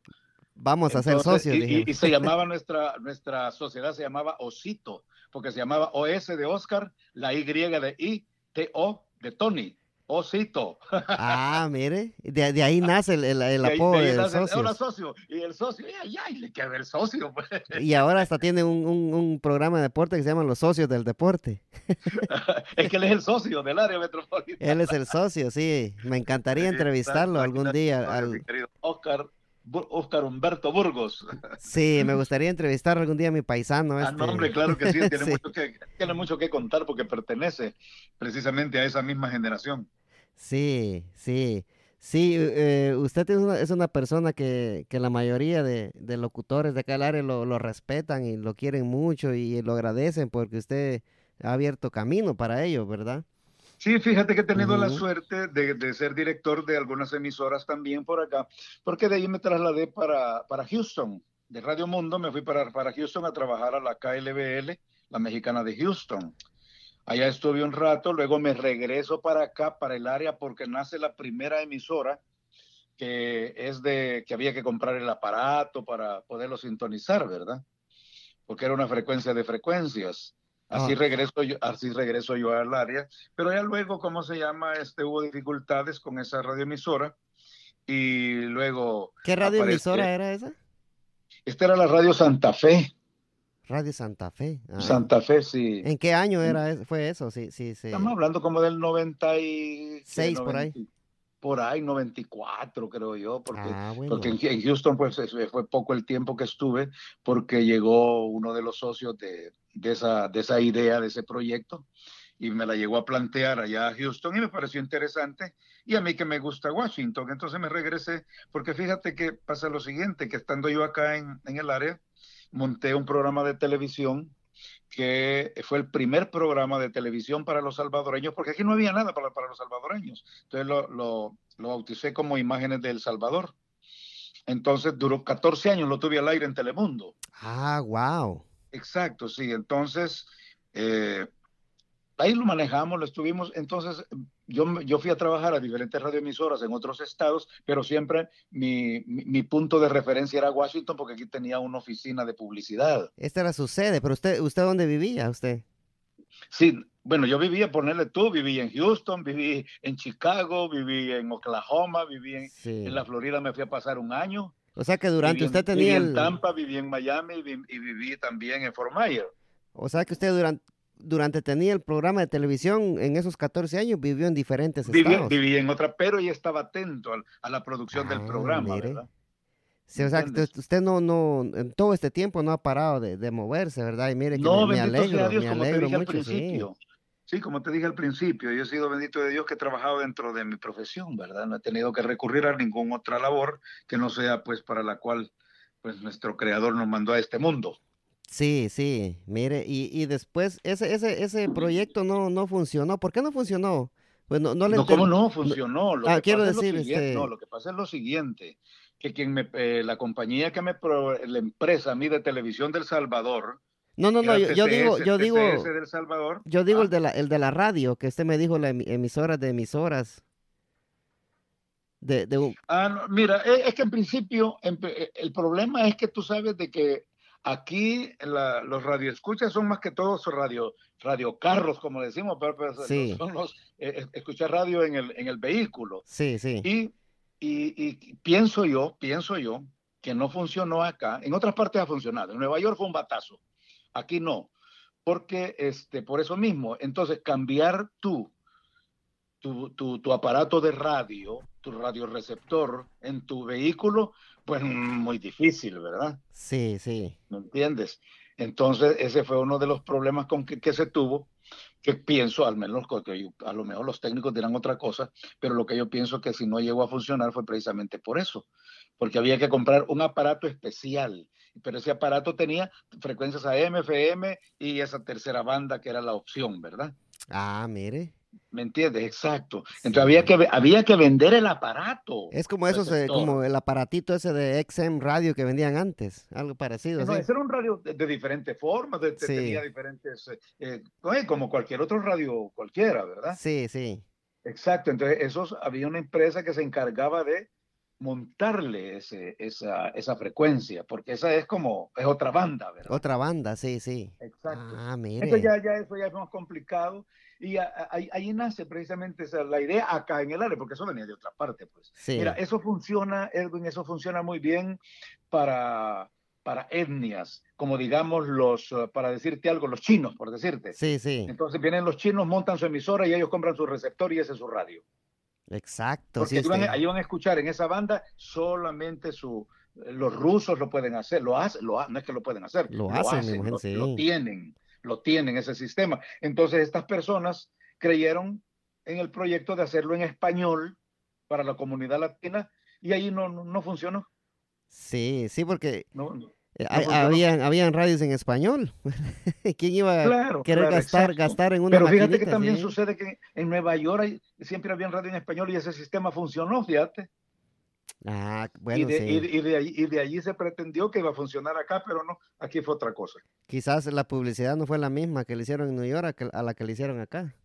Vamos a ser socios. Y, se llamaba nuestra, nuestra sociedad, se llamaba Osito, porque se llamaba OS de Oscar, la Y de I, T, O de Tony. Osito. Ah, mire, de, de ahí nace el, el, apodo de del socio. socio. Y el socio, ay, ay, le queda el socio. Pues. Y ahora hasta tiene un, un, un, programa de deporte que se llama Los Socios del Deporte. es que él es el socio del área metropolitana. Él es el socio, sí. Me encantaría entrevistarlo algún día. Al... querido Oscar Oscar Humberto Burgos. Sí, me gustaría entrevistar algún día a mi paisano. Este. Ah, no, hombre, claro que sí, tiene, Mucho que, tiene mucho que contar porque pertenece precisamente a esa misma generación. Sí, sí. Sí, eh, usted es una, es una persona que, que la mayoría de, de, locutores de acá área lo, lo, respetan y lo quieren mucho y lo agradecen porque usted ha abierto camino para ello, ¿verdad? Sí, fíjate que he tenido la suerte de, de, ser director de algunas emisoras también por acá, porque de ahí me trasladé para, para Houston, de Radio Mundo, me fui para, para Houston a trabajar a la KLBL, la mexicana de Houston. Allá estuve un rato, luego me regreso para acá, para el área, porque nace la primera emisora, que es de que había que comprar el aparato para poderlo sintonizar, ¿verdad? Porque era una frecuencia de frecuencias. Así Ah. regreso yo, así regreso yo al área, pero ya luego, ¿cómo se llama? Este, hubo dificultades con esa radioemisora y luego ¿Qué radioemisora aparece- era esa? esta era la radio Santa Fe, Radio Santa Fe. Ah, Santa Fe, sí. ¿En qué año era fue eso? Sí, sí, sí. Estamos hablando como del 96, Seis, por ahí. Por ahí, 94, creo yo, porque, Ah, bueno. porque en, en Houston pues es- fue poco el tiempo que estuve, porque llegó uno de los socios de, de, esa, de esa idea, de ese proyecto, y me la llegó a plantear allá a Houston y me pareció interesante. Y a mí que me gusta Washington, entonces me regresé, porque fíjate que pasa lo siguiente, que estando yo acá en, en el área, monté un programa de televisión que fue el primer programa de televisión para los salvadoreños, porque aquí no había nada para, para los salvadoreños. Entonces lo, lo, lo bauticé como Imágenes del Salvador. Entonces duró 14 años, lo tuve al aire en Telemundo. Ah, wow. Exacto, sí. Entonces, eh, ahí lo manejamos, lo estuvimos. Entonces, yo, yo fui a trabajar a diferentes radioemisoras en otros estados, pero siempre mi, mi, mi punto de referencia era Washington, porque aquí tenía una oficina de publicidad. Esta era su sede, pero usted, ¿usted dónde vivía usted? Sí, bueno, yo vivía, ponerle tú, viví en Houston, viví en Chicago, viví en Oklahoma, viví en, Sí. en la Florida, me fui a pasar un año. O sea que durante viví en- usted viví tenía en. Tampa, viví en Miami y vi- y viví también en Fort Myers. O sea que usted durante, durante tenía el programa de televisión en esos 14 años vivió en diferentes Viví, estados. viví en otra, pero ya estaba atento al- a, la producción del Ah, programa, mire. ¿verdad? Sí, o sea usted, usted no, no, en todo este tiempo no ha parado de, de moverse, ¿verdad? Y mire que No, me, me sea alegro, Dios, me como te dije al mucho, sí. principio. Sí, como te dije al principio, yo he sido bendito de Dios que he trabajado dentro de mi profesión, ¿verdad? No he tenido que recurrir a ninguna otra labor que no sea pues para la cual pues nuestro creador nos mandó a este mundo. Sí, sí, mire, y, y después ese, ese, ese proyecto no, no funcionó. ¿Por qué no funcionó? Pues no, no le No, ¿cómo no? Funcionó. Lo Ah, que quiero pasa es lo decir, este- No, lo que pasa es lo siguiente, que quien me, eh, la compañía que me, pro- la empresa a mí de televisión del Salvador, No, no, no, yo, yo digo, yo digo, del Salvador, yo digo ah, el de la, el de la radio, que usted me dijo la emi- emisora de emisoras. De, de un- Ah, no, mira, es, es que en principio eh, el problema es que tú sabes de que aquí la- los radioescuchas son más que todos radio, radiocarros, como decimos, pero, pero Sí. son los eh, escuchar radio en el, en el vehículo. sí, sí. Y, y, y pienso yo, pienso yo, que no funcionó acá. En otras partes ha funcionado. En Nueva York fue un batazo. Aquí no. Porque este, por eso mismo, entonces cambiar tú, tu, tu, tu aparato de radio, tu radioreceptor en tu vehículo, pues muy difícil, ¿verdad? Sí, sí. ¿Me entiendes? Entonces, ese fue uno de los problemas con que, que se tuvo, que pienso, al menos, que yo- a lo mejor los técnicos dirán otra cosa, pero lo que yo pienso que si no llegó a funcionar fue precisamente por eso, porque había que comprar un aparato especial, pero ese aparato tenía frecuencias AM, FM y esa tercera banda que era la opción, ¿verdad? Ah, mire. ¿Me entiendes? Exacto. Sí. Entonces había que, había que vender el aparato. Es como eh, receptor. como el aparatito ese de XM radio que vendían antes, algo parecido, No, ¿sí? ese era un radio de, de diferentes formas, de, de- Sí. tenía diferentes, eh, eh, oye, como cualquier otro radio cualquiera, ¿verdad? Sí, sí. Exacto, entonces esos, había una empresa que se encargaba de montarle ese, esa, esa frecuencia, porque esa es como, es otra banda, ¿verdad? Otra banda, sí, sí. Exacto. Ah, mire. Entonces ya, ya eso ya es más complicado y a- a- ahí, nace precisamente esa, la idea acá en el área, porque eso venía de otra parte, pues. Sí. Mira, eso funciona, Edwin, eso funciona muy bien para, para etnias, como digamos los, eh, para decirte algo, los chinos, por decirte. Sí, sí. Entonces vienen los chinos, montan su emisora y ellos compran su receptor y ese es su radio. Exacto. Porque sí, ahí van, ahí van a escuchar en esa banda solamente su... Los rusos lo pueden hacer, lo hacen, lo no es que lo pueden hacer, Lo hacen, mi mujer, lo, sí. lo tienen, lo tienen ese sistema. Entonces estas personas creyeron en el proyecto de hacerlo en español para la comunidad latina y ahí no, no, no funcionó. Sí, sí, porque No, eh, habían, habían radios en español. ¿Quién iba a Claro, querer claro, gastar, exacto. gastar en una Pero fíjate que también sí? sucede que en Nueva York hay- siempre había radio en español y ese sistema funcionó, fíjate. Ah, y, bueno, de, sí. y, de- y de allí, y de allí se pretendió que iba a funcionar acá, pero no, aquí fue otra cosa. Quizás la publicidad no fue la misma que le hicieron en New York a la que le hicieron acá.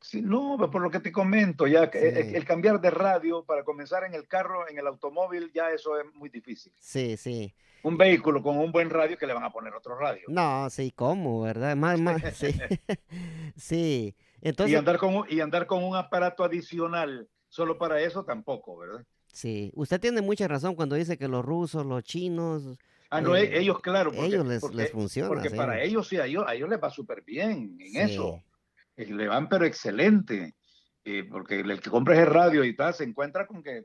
Sí, no, por lo que te comento, ya el, cambiar de radio para comenzar en el carro, en el automóvil, ya eso es muy difícil. Sí, sí. Un vehículo con un buen radio que le van a poner otro radio. No, sí, ¿cómo, verdad? Más, más, sí. sí. Entonces... Y andar, con, y andar con un aparato adicional solo para eso tampoco, ¿verdad? Sí, usted tiene mucha razón cuando dice que los rusos, los chinos... Ah, no, e, ellos, claro. Porque, ellos les, les funciona. Porque para ellos sí, a ellos, a ellos les va súper bien en eso. Eh, le van pero excelente. Eh, porque el que compra ese radio y tal se encuentra con que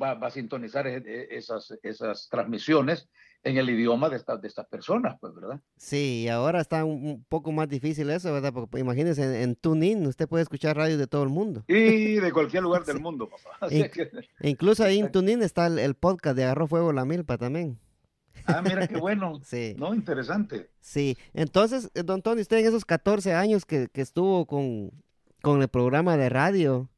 va, a sintonizar e, e, esas, esas transmisiones en el idioma de, estas de estas personas, pues, ¿verdad? Sí, ahora está un poco más difícil eso, ¿verdad? Porque imagínese, en, en TuneIn usted puede escuchar radio de todo el mundo. Y de cualquier lugar del mundo, papá. incluso ahí en TuneIn está el, podcast de Agarro Fuego la Milpa también. Ah, mira qué bueno. sí. No, interesante. Sí, entonces, eh, don Tony, usted en esos 14 años que, que estuvo con, con el programa de radio,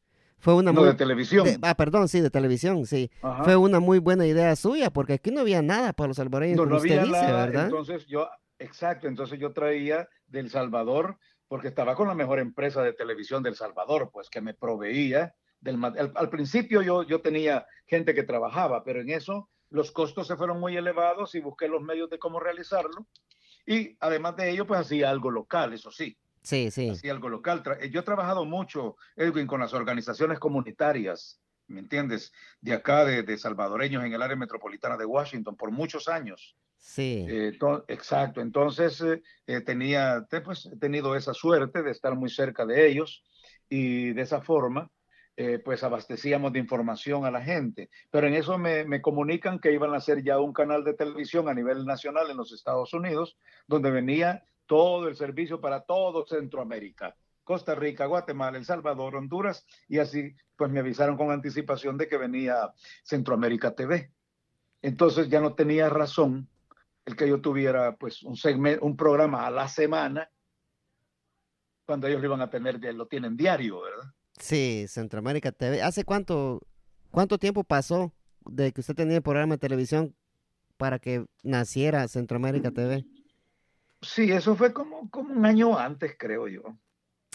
fue una no, de televisión. ah, perdón, sí, de televisión, sí. Fue una muy buena idea suya, porque aquí no había nada para los salvadoreños, no, no había nada, ¿verdad? Entonces yo, exacto, entonces yo traía del Salvador, porque estaba con la mejor empresa de televisión del Salvador, pues que me proveía del al, al principio yo, yo tenía gente que trabajaba, pero en eso los costos se fueron muy elevados y busqué los medios de cómo realizarlo. Y además de ello, pues hacía algo local, eso sí. Sí, sí. Hacía algo local. Eh, yo he trabajado mucho, Edwin, con las organizaciones comunitarias, ¿me entiendes? De acá, de, salvadoreños en el área metropolitana de Washington, por muchos años. Sí. Eh, exacto. Entonces, eh, tenía, pues, he tenido esa suerte de estar muy cerca de ellos y de esa forma, pues abastecíamos de información a la gente. Pero en eso me, me, comunican que iban a hacer ya un canal de televisión a nivel nacional en los Estados Unidos, donde venía todo el servicio para todo Centroamérica. Costa Rica, Guatemala, El Salvador, Honduras, y así pues me avisaron con anticipación de que venía Centroamérica TV. Entonces ya no tenía razón el que yo tuviera pues un segmento, un programa a la semana cuando ellos lo iban a tener, lo tienen diario, ¿verdad? Sí, Centroamérica TV. ¿Hace cuánto, cuánto tiempo pasó de que usted tenía el programa de televisión para que naciera Centroamérica TV? Sí, eso fue como, como un año antes, creo yo.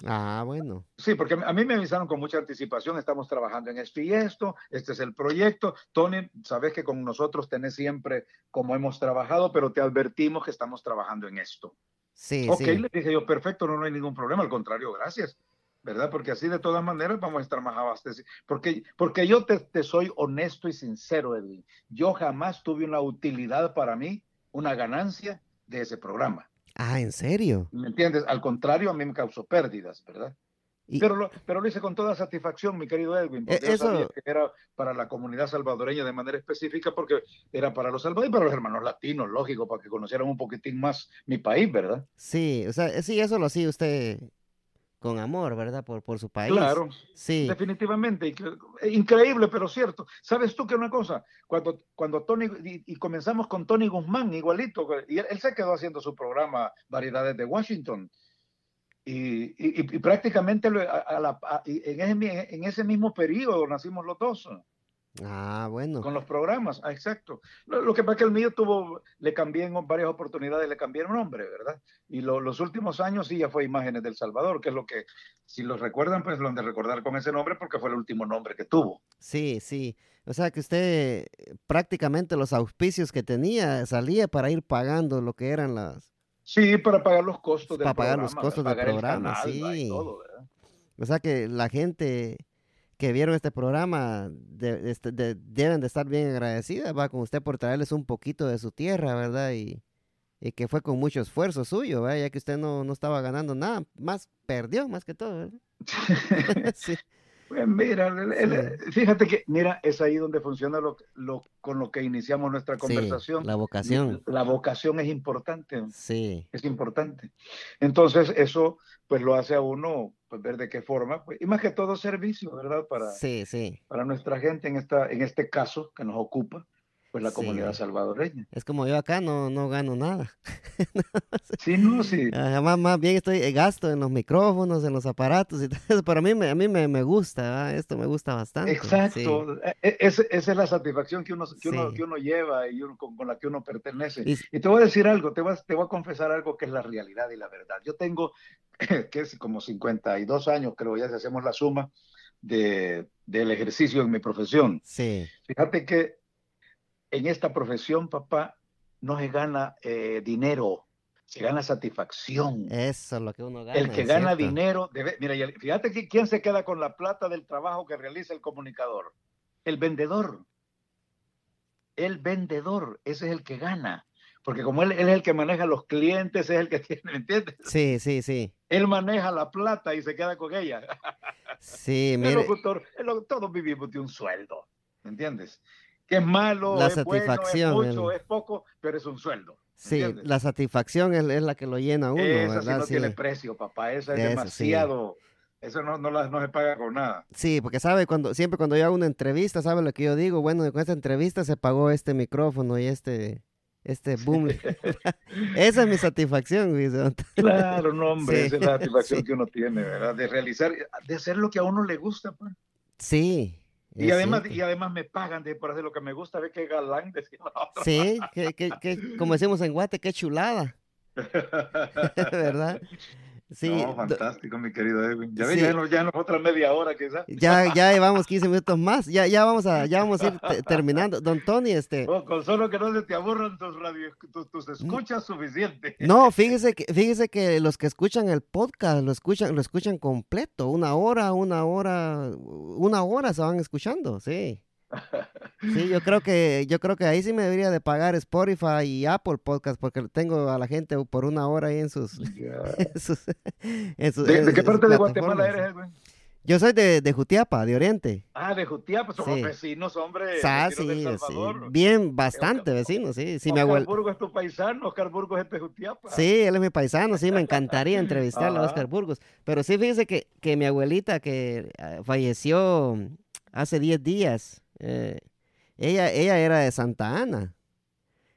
Ah, bueno. Sí, porque a mí me avisaron con mucha anticipación, estamos trabajando en esto y esto, este es el proyecto. Tony, sabes que con nosotros tenés siempre como hemos trabajado, pero te advertimos que estamos trabajando en esto. Sí, Ok, le dije yo, perfecto, no, hay ningún problema, al contrario, gracias. ¿Verdad? Porque así de todas maneras vamos a estar más abastecidos. Porque, porque yo te, te soy honesto y sincero, Edwin. Yo jamás tuve una utilidad para mí, una ganancia de ese programa. Ah, ¿en serio? ¿Me entiendes? Al contrario, a mí me causó pérdidas, ¿verdad? Pero, lo, pero lo hice con toda satisfacción, mi querido Edwin, porque eso... sabía que era para la comunidad salvadoreña de manera específica, porque era para los salvadoreños para los hermanos latinos, lógico, para que conocieran un poquitín más mi país, ¿verdad? Sí, o sea, sí, eso lo hacía usted con amor, ¿verdad? Por, por su país. Claro, sí. Definitivamente. Increíble, pero cierto. ¿Sabes tú que una cosa? Cuando, cuando Tony, y, comenzamos con Tony Guzmán, igualito, y él, se quedó haciendo su programa Variedades de Washington. Y, y, prácticamente en, ese, en ese mismo periodo nacimos los dos. Ah, bueno. Con los programas, ah, exacto. Lo, que pasa es que el mío tuvo, le cambié en varias oportunidades, le cambié el nombre, ¿verdad? Y los últimos años sí ya fue Imágenes del Salvador, que es lo que, si los recuerdan, pues lo han de recordar con ese nombre porque fue el último nombre que tuvo. Sí, sí. O sea que usted prácticamente los auspicios que tenía salía para ir pagando lo que eran las... Sí, para pagar los costos del para pagar los costos del programa, sí. o sea que la gente que vieron este programa este, deben de estar bien agradecidas, va, con usted por traerles un poquito de su tierra, ¿verdad? Y, que fue con mucho esfuerzo suyo, ¿verdad? Ya que usted no, no estaba ganando nada, más perdió, más que todo, ¿verdad? sí. Pues mira, fíjate que, mira, es ahí donde funciona lo, lo con lo que iniciamos nuestra conversación. la vocación. La vocación es importante. Sí. Es importante. Entonces, eso, pues lo hace a uno pues, ver de qué forma, pues, y más que todo servicio, ¿verdad? Para, sí, sí. para nuestra gente en, esta, en este caso que nos ocupa, pues la comunidad salvadoreña. Es como yo acá no, no gano nada. sí, no, sí. Además, más bien estoy eh, gasto en los micrófonos, en los aparatos y todo eso, pero a mí, me, a mí me, me gusta, esto me gusta bastante. Exacto, e, e, esa es la satisfacción que uno, que uno, que uno lleva y con, la que uno pertenece. Y, te voy a decir algo, te voy, te voy a confesar algo que es la realidad y la verdad. Yo tengo que es como 52 años, creo ya si hacemos la suma de, del ejercicio en mi profesión. Sí. Fíjate que en esta profesión, papá, no se gana eh, dinero, se gana satisfacción. Eso es lo que uno gana. El que gana cierto. dinero, debe- mira, fíjate que quién se queda con la plata del trabajo que realiza el comunicador. El vendedor. El vendedor, ese es el que gana. Porque como él, él es el que maneja los clientes, es el que tiene, ¿me entiendes? Sí, sí, sí. Él maneja la plata y se queda con ella. Sí, El locutor, el lo- todos vivimos de un sueldo, ¿me entiendes? Que es malo, La es satisfacción, bueno, es mucho, el- es poco, pero es un sueldo. ¿me sí, entiendes? la satisfacción es, es la que lo llena a uno, Esa sí ¿verdad? no Sí. tiene precio, papá. Esa es Eso sí. demasiado. Eso no, no, la- no se paga con nada. Sí, porque sabe, cuando, siempre cuando yo hago una entrevista, sabe lo que yo digo, bueno, con esta entrevista se pagó este micrófono y este, este boom. Esa es mi satisfacción. Claro, no, hombre, Sí, esa es la satisfacción sí. que uno tiene, ¿verdad? De realizar, de hacer lo que a uno le gusta, pues. Sí. Y es además, cierto. y además me pagan de, por hacer lo que me gusta, ve qué galán. Sí, que, que, que, como decimos en Guate, qué chulada, ¿verdad? Sí, no, fantástico, mi querido Edwin. Ya ves, Sí. ya nos, ya nos otra media hora quizás. ya, ya llevamos 15 minutos más, ya, ya vamos a, ya vamos a ir te- terminando. Don Tony, este, Oh, con solo que no se te aburran tus radios, tus, tus escuchas suficiente. no, fíjese que, fíjese que los que escuchan el podcast lo escuchan, lo escuchan completo, una hora, una hora, una hora se van escuchando, sí. Sí, yo creo que, yo creo que ahí sí me debería de pagar Spotify y Apple Podcast porque tengo a la gente por una hora ahí en sus, Ya. en sus, en sus- ¿De, en de qué parte de Guatemala eres, Edwin? Yo soy de, de Jutiapa, de Oriente. Ah, de Jutiapa, somos Sí. vecinos, hombre. Ah, vecinos sí, sí, bien, bastante vecino, sí. Sí, mi Oscar abuelo, Burgos es tu paisano, Oscar Burgos es de Jutiapa. sí, él es mi paisano, sí, me encantaría entrevistarlo a Ajá. Oscar Burgos. Pero sí, fíjese que, que mi abuelita que eh, falleció hace 10 días, eh, ella, ella era de Santa Ana.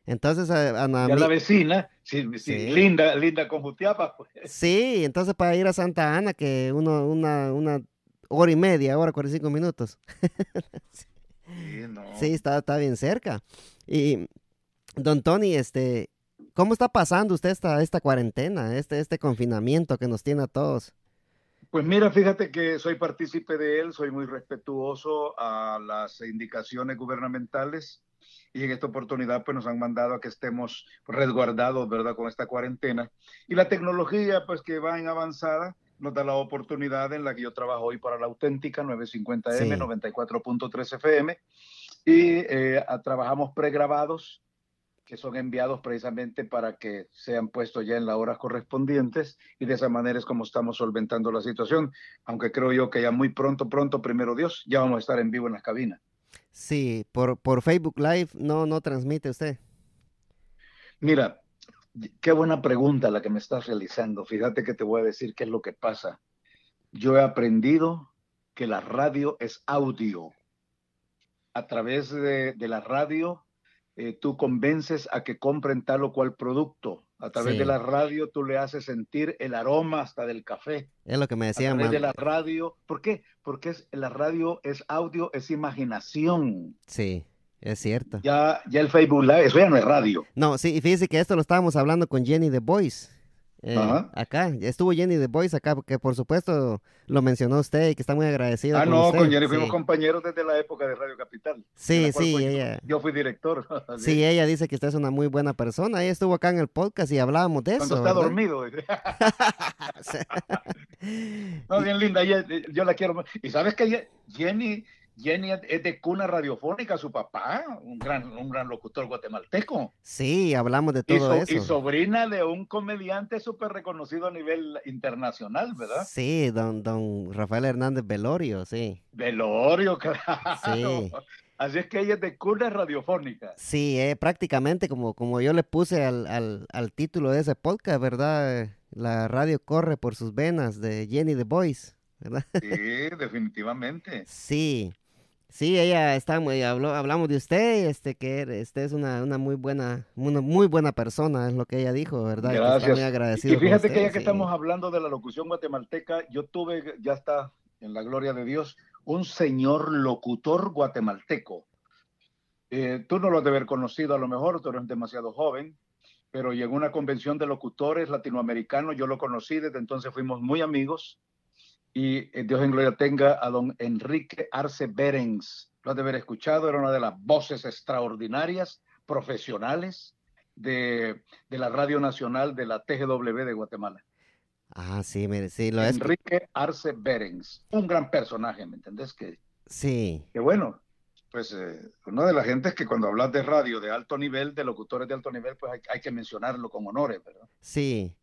Entonces, a, a- la vecina, sí, sí, Sí. linda, linda con Jutiapa, pues. sí, entonces para ir a Santa Ana, que uno, una, una hora y media, hora 45 minutos. No. Sí, está, está bien cerca. Y, don Tony, este, ¿cómo está pasando usted esta, esta cuarentena, este, este confinamiento que nos tiene a todos? Pues mira, fíjate que soy partícipe de él, soy muy respetuoso a las indicaciones gubernamentales y en esta oportunidad pues nos han mandado a que estemos resguardados, ¿verdad? Con esta cuarentena. Y la tecnología pues que va en avanzada nos da la oportunidad en la que yo trabajo hoy para la auténtica 950M, Sí. 94.3 FM y eh, a- trabajamos pregrabados que son enviados precisamente para que sean puestos ya en las horas correspondientes y de esa manera es como estamos solventando la situación, aunque creo yo que ya muy pronto, pronto, primero Dios, ya vamos a estar en vivo en las cabinas. Sí, por, por Facebook Live no, no transmite usted. Mira, qué buena pregunta la que me estás realizando. Fíjate que te voy a decir qué es lo que pasa. Yo he aprendido que la radio es audio. A través de, de la radio, eh, tú convences a que compren tal o cual producto. A través Sí. de la radio, tú le haces sentir el aroma hasta del café. Es lo que me a decía través man- de la radio. ¿Por qué? Porque es, la radio es audio, es imaginación. Sí, es cierto. Ya, ya el Facebook Live, eso ya no es radio. No, sí, y fíjese que esto lo estábamos hablando con Jenny The Voice. Eh, acá, estuvo Jenny The Voice acá, porque por supuesto lo mencionó usted y que está muy agradecida Ah, con no, usted. con Jenny fuimos compañeros desde la época de Radio Capital. Sí, sí, yo- ella, Yo fui director. sí, ella dice que usted es una muy buena persona. Ella estuvo acá en el podcast y hablábamos de Cuando eso. está ¿verdad? dormido. No, bien linda, ella- yo la quiero. Y sabes que Jenny, Jenny es de cuna radiofónica, su papá, un gran, un gran locutor guatemalteco. Sí, hablamos de Y, todo y eso. sobrina de un comediante súper reconocido a nivel internacional, ¿verdad? Sí, don, don Rafael Hernández Velorio, sí. Velorio, claro. Sí. Así es que ella es de cuna radiofónica. Sí, eh, prácticamente como, como yo le puse al, al, al título de ese podcast, ¿verdad? La radio corre por sus venas de Jenny The Voice, ¿verdad? Sí, definitivamente. Sí, sí, ella está muy, habló, hablamos de usted, este, que er- usted es una, una muy buena, una muy buena persona, es lo que ella dijo, ¿verdad? Está Gracias. muy agradecido Y fíjate que ya que estamos hablando de la locución guatemalteca, yo tuve, ya está en la gloria de Dios, un señor locutor guatemalteco. Eh, tú no lo has de haber conocido a lo mejor, tú eres demasiado joven, pero llegó una convención de locutores latinoamericanos, yo lo conocí, desde entonces fuimos muy amigos, y eh, Dios en gloria tenga a don Enrique Arce Berens, lo has de haber escuchado, era una de las voces extraordinarias, profesionales de, de la Radio Nacional de la TGW de Guatemala. Ah, sí, mire, sí, lo es. Enrique Arce Berens, un gran personaje, ¿me entendés? Que, sí. Que bueno, pues eh, una de las gentes que cuando hablas de radio de alto nivel, de locutores de alto nivel, pues hay, hay que mencionarlo con honores, ¿verdad? Sí,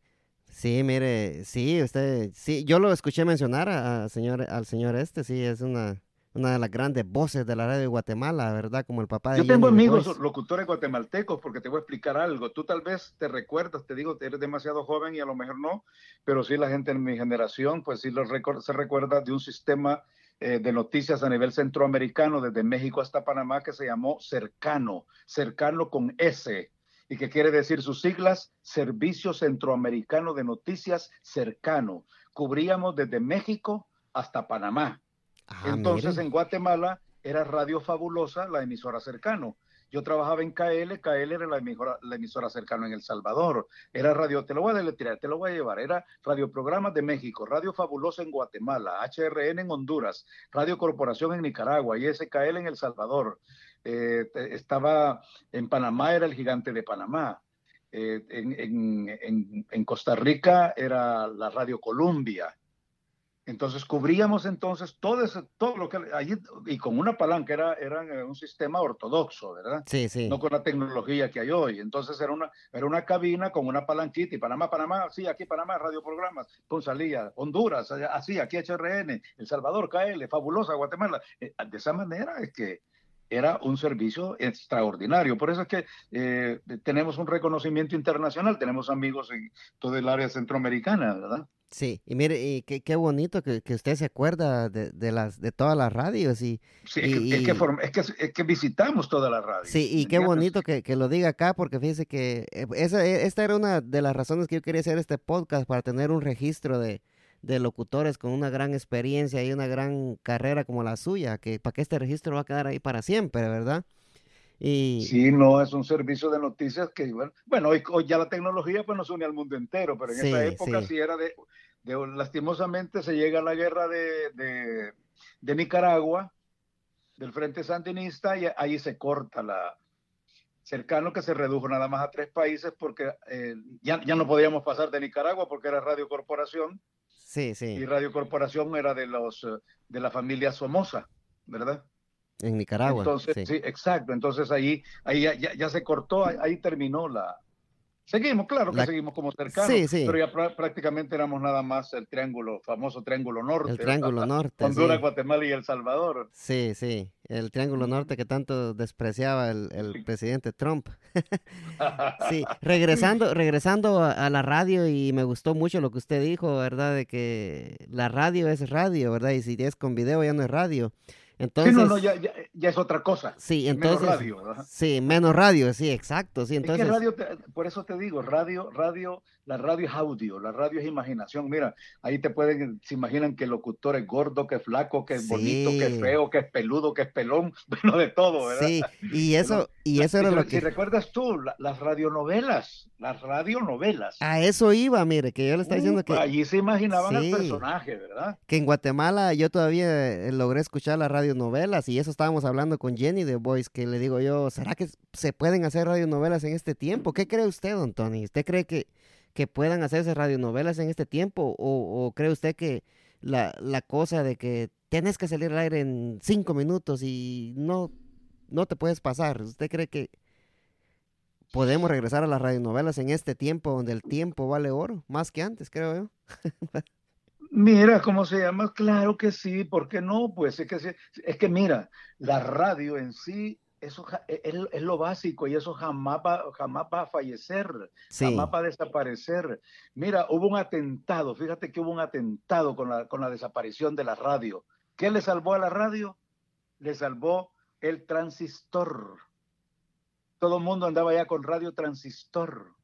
sí, mire, sí, usted, sí, yo lo escuché mencionar a, a señor, al señor este, sí, es una, una de las grandes voces de la radio de Guatemala, ¿verdad? Como el papá de Yo tengo amigos locutores guatemaltecos porque te voy a explicar algo. Tú tal vez te recuerdas, te digo, eres demasiado joven y a lo mejor no, pero sí la gente en mi generación, pues sí lo recor- se recuerda de un sistema eh, de noticias a nivel centroamericano, desde México hasta Panamá, que se llamó Cercano, Cercano con S. Y que quiere decir sus siglas, Servicio Centroamericano de Noticias Cercano. Cubríamos desde México hasta Panamá. Ah, Entonces mire. en Guatemala era Radio Fabulosa, la emisora cercano. Yo trabajaba en KL, KL era la emisora, la emisora cercano en El Salvador. Era radio, te lo voy a deletrear, te lo voy a llevar. Era Radio Programas de México, Radio Fabulosa en Guatemala, HRN en Honduras, Radio Corporación en Nicaragua, ISKL en El Salvador. Eh, estaba en Panamá, era el gigante de Panamá. Eh, en, en- en- Costa Rica era la Radio Columbia. Entonces cubríamos entonces todo ese, todo lo que allí y con una palanca era, era eh, un sistema ortodoxo, ¿verdad? Sí, sí. No con la tecnología que hay hoy. Entonces era una, era una cabina con una palanquita y Panamá, Panamá, sí, aquí Panamá, radioprogramas, con salía, Honduras, así, aquí HRN, El Salvador, KL, fabulosa, Guatemala. De esa manera es que era un servicio extraordinario. Por eso es que eh, tenemos un reconocimiento internacional, tenemos amigos en todo el área centroamericana, ¿verdad? Sí, y mire, y qué, qué bonito que, que usted se acuerda de, de las de todas las radios y Sí, es, que, Y- es, que y- form- es, que, es que visitamos toda la radio. sí, y ¿me qué entiendes? bonito que, que lo diga acá porque fíjese que eh, esa, esta era una de las razones que yo quería hacer este podcast para tener un registro de, de locutores con una gran experiencia y una gran carrera como la suya, que para que este registro va a quedar ahí para siempre, ¿verdad? Y Sí, no, es un servicio de noticias que, bueno, bueno, hoy, hoy ya la tecnología pues nos une al mundo entero, pero en esa época sí. sí, era de, de- lastimosamente se llega a la guerra de, de, de Nicaragua, del Frente Sandinista, y ahí se corta la cercano que se redujo nada más a tres países porque eh, ya, ya no podíamos pasar de Nicaragua porque era Radio Corporación sí, y sí, Radio Corporación era de los eh, de la familia Somoza, ¿verdad? en Nicaragua. Entonces, sí. sí. exacto. Entonces ahí, ahí ya, ya- ya se cortó, ahí, ahí terminó la. Seguimos, claro que La- seguimos como cercanos, Sí, sí. pero ya prá- prácticamente éramos nada más el triángulo, famoso triángulo norte. El Triángulo Norte. Honduras, sí. Guatemala y El Salvador. Sí, sí, el Triángulo Norte que tanto despreciaba el, presidente Trump. Sí, regresando, regresando a, a la radio y me gustó mucho lo que usted dijo, ¿verdad? De que la radio es radio, ¿verdad? Y si es con video ya no es radio. Sí, Entonces, no, no, ya, ya, ya es otra cosa. sí, Menos entonces, radio, ¿verdad? sí, menos radio, sí, exacto, sí, Es que entonces, radio, te- por eso te digo, radio, radio, la radio es audio, la radio es imaginación. Mira, ahí te pueden, se imaginan que el locutor es gordo, que es flaco, que es bonito, que es feo, que es peludo, que es pelón, bueno, de todo, ¿verdad? sí, y eso, y eso era si- lo Si que, recuerdas tú, la- las radionovelas, las radionovelas. a eso iba, mire, que yo le estaba diciendo Uh, que, allí se imaginaban Sí. personaje, ¿verdad? que en Guatemala yo todavía eh, logré escuchar las radionovelas y eso estábamos hablando con Jenny de Voice, que le digo yo, ¿será que se pueden hacer radionovelas en este tiempo? ¿Qué cree usted, don Tony? ¿Usted cree que, que puedan hacerse radionovelas en este tiempo o, cree usted que la, la cosa de que tienes que salir al aire en cinco minutos y no, no te puedes pasar? ¿Usted cree que podemos regresar a las radionovelas en este tiempo donde el tiempo vale oro? Más que antes, creo yo. Mira, ¿cómo se llama? Claro que sí, ¿por qué no? Pues es que, sí- es que mira, la radio en sí, eso e, es, es lo básico y eso jamás va, jamás va a fallecer, Sí, jamás va a desaparecer. Mira, hubo un atentado, fíjate que hubo un atentado con la, con la desaparición de la radio. ¿Qué le salvó a la radio? Le salvó el transistor. Todo el mundo andaba ya con radio transistor.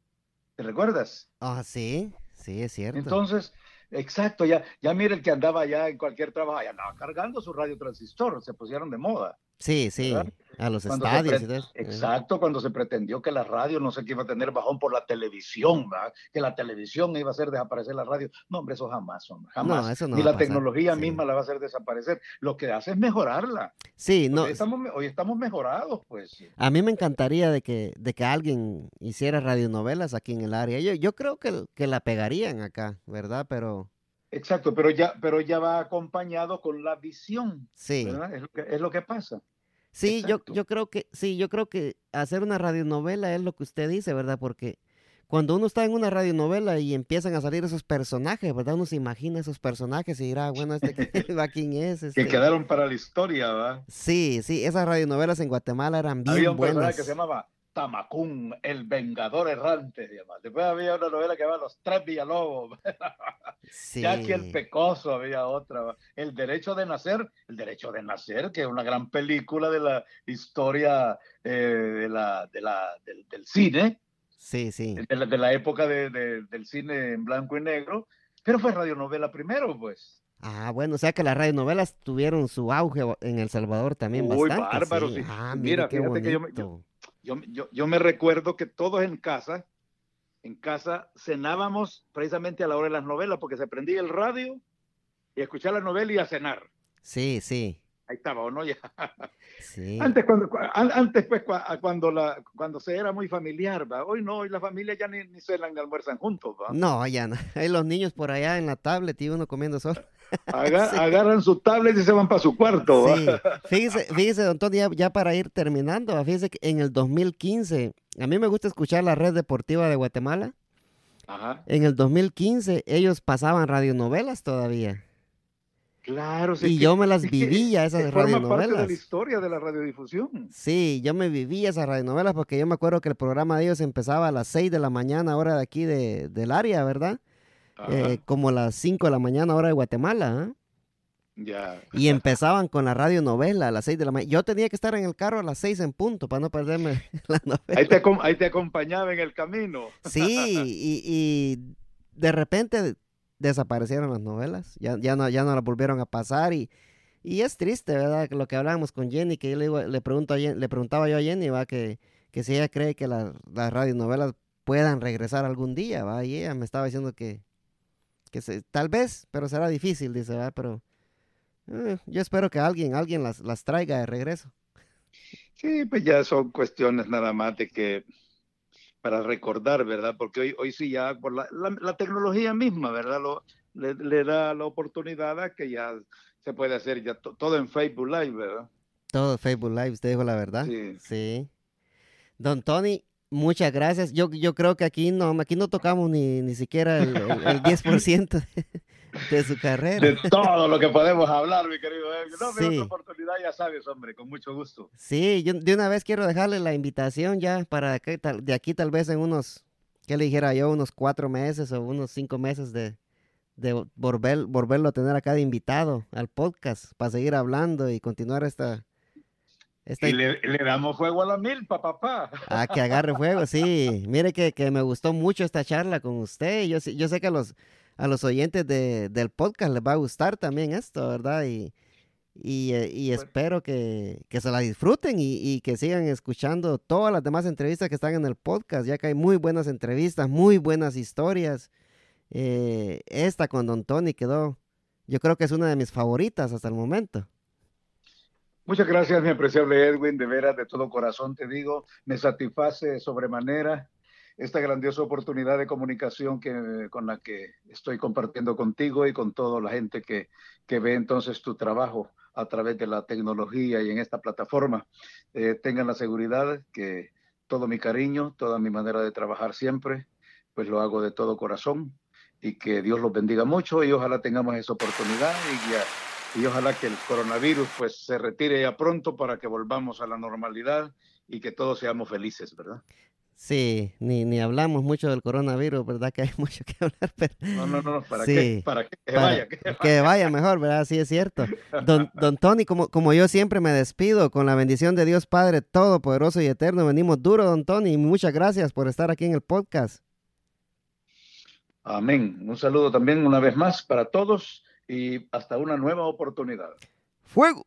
¿Te recuerdas? ah, sí, sí, es cierto. Entonces, exacto, ya, ya mira el que andaba ya en cualquier trabajo, ya andaba cargando su radio transistor, se pusieron de moda. Sí, sí. ¿verdad? A los Cuando estadios. Exacto, cuando se pretendió que la radio no sé qué iba a tener bajón por la televisión, ¿verdad? que la televisión iba a hacer desaparecer la radio. No, hombre, eso jamás, hombre, jamás. No, eso no Ni la pasar, tecnología sí. misma la va a hacer desaparecer. Lo que hace es mejorarla. Sí, no. hoy, estamos, hoy estamos mejorados, pues. A mí me encantaría de que, de que alguien hiciera radionovelas aquí en el área. Yo, yo creo que, que la pegarían acá, ¿verdad? Pero Exacto, pero ya, pero ya va acompañado con la visión, sí. ¿verdad? Es lo que, es lo que pasa. Sí, yo, Exacto. yo creo que, sí, yo creo que hacer una radionovela es lo que usted dice, ¿verdad? Porque cuando uno está en una radionovela y empiezan a salir esos personajes, ¿verdad? Uno se imagina esos personajes y dirá, bueno, este ¿va quién es? Que Este... quedaron para la historia, ¿verdad? Sí, sí, esas radionovelas en Guatemala eran bien Había un buenas. que se llamaba Tamacún, el vengador errante, llamaba. Después había una novela que llamaba Los Tres Villalobos. Sí. Jackie el Pecoso, había otra. El derecho de nacer, el derecho de nacer, que es una gran película de la historia eh, de la, de la, del, del cine, Sí, sí. de la, de la época de- de- del cine en blanco y negro, pero fue radionovela primero, pues. Ah, bueno, o sea que las radionovelas tuvieron su auge en El Salvador también Uy, bastante. bárbaro, sí. Ah, Mira, qué fíjate que yo me- bonito. Yo, yo, yo me recuerdo que todos en casa, en casa cenábamos precisamente a la hora de las novelas, porque se prendía el radio y escuchar la novela y a cenar. Sí, sí, Ahí estaba, ¿o no? Ya. sí. Antes, cuando, cu- an- antes pues, cuando, la, cuando se era muy familiar, ¿va? Hoy no, hoy la familia ya ni, ni cenan ni almuerzan juntos, ¿va? No, ya no. Hay los niños por allá en la tablet y uno comiendo solo. Sí. Agarran su tablet y se van para su cuarto, ¿va? Sí, fíjese, fíjese, don Tony, ya, ya para ir terminando, fíjese que en el 2015, a mí me gusta escuchar la red deportiva de Guatemala. Ajá. En el 2015 ellos pasaban radionovelas todavía. Claro, sí. Y yo me las vivía, esas que forma parte de radionovelas. la historia de la radiodifusión. Sí, yo me vivía esas radionovelas porque yo me acuerdo que el programa de ellos empezaba a las 6 de la mañana, hora de aquí de, del área, ¿verdad? Eh, como las 5 de la mañana, hora de Guatemala. ¿ah? ya. Y empezaban con la radionovela a las 6 de la mañana. Yo tenía que estar en el carro a las 6 en punto para no perderme la novela. Ahí te, acom- ahí te acompañaba en el camino. Sí, y, y de repente desaparecieron las novelas. Ya, ya, no, ya no las volvieron a pasar y, y es triste, ¿verdad? Lo que hablábamos con Jenny, que yo le, digo- le, pregunto a le preguntaba yo a Jenny, ¿va? Que, que si ella cree que la- las radionovelas puedan regresar algún día, ¿va? Y ella me estaba diciendo que, que se- tal vez, pero será difícil, dice, ¿va? Pero eh, yo espero que alguien, alguien las, las traiga de regreso. Sí, pues ya son cuestiones nada más de que para recordar, ¿verdad? Porque hoy, hoy sí ya por la, la- la tecnología misma, ¿verdad? Lo, le, le da la oportunidad a que ya se puede hacer ya to- todo en Facebook Live, ¿verdad? Todo Facebook Live, usted dijo la verdad. Sí. Sí. Don Tony, muchas gracias. Yo, yo creo que aquí no, aquí no tocamos ni, ni siquiera el, el, el 10% de, su carrera. De todo lo que podemos hablar, mi querido. No, Sí. otra oportunidad, ya sabes, hombre, con mucho gusto. Sí, yo de una vez quiero dejarle la invitación ya para que tal, de aquí tal vez en unos, ¿qué le dijera yo? Unos cuatro meses o unos cinco meses de, de volver, volverlo a tener acá de invitado al podcast para seguir hablando y continuar esta... esta Y le, le damos fuego a la milpa, papá. Ah, que agarre fuego, sí. Mire que, que me gustó mucho esta charla con usted. Yo, yo sé que los, a los oyentes de, del podcast les va a gustar también esto, ¿verdad? Y, y, eh, y Bueno. espero que, que se la disfruten y, y que sigan escuchando todas las demás entrevistas que están en el podcast, ya que hay muy buenas entrevistas, muy buenas historias. Eh, esta con Don Tony quedó, yo creo que es una de mis favoritas hasta el momento. Muchas gracias, mi apreciable Edwin, de veras, de todo corazón te digo, me satisface sobremanera esta grandiosa oportunidad de comunicación que, con la que estoy compartiendo contigo y con toda la gente que, que ve entonces tu trabajo a través de la tecnología y en esta plataforma. Eh, tengan la seguridad que todo mi cariño, toda mi manera de trabajar siempre, pues lo hago de todo corazón y que Dios los bendiga mucho y ojalá tengamos esa oportunidad y ya y ojalá que el coronavirus pues se retire ya pronto para que volvamos a la normalidad y que todos seamos felices, ¿verdad? Sí, ni, ni hablamos mucho del coronavirus, ¿verdad? Que hay mucho que hablar, pero... No, no, no, ¿para Sí. qué? Para que se para- vaya. que vaya. que vaya mejor, ¿verdad? Sí, es cierto. Don, don Tony, como, como yo siempre me despido, con la bendición de Dios Padre Todopoderoso y Eterno, venimos duro, don Tony, y muchas gracias por estar aquí en el podcast. Amén. Un saludo también una vez más para todos y hasta una nueva oportunidad. ¡Fuego!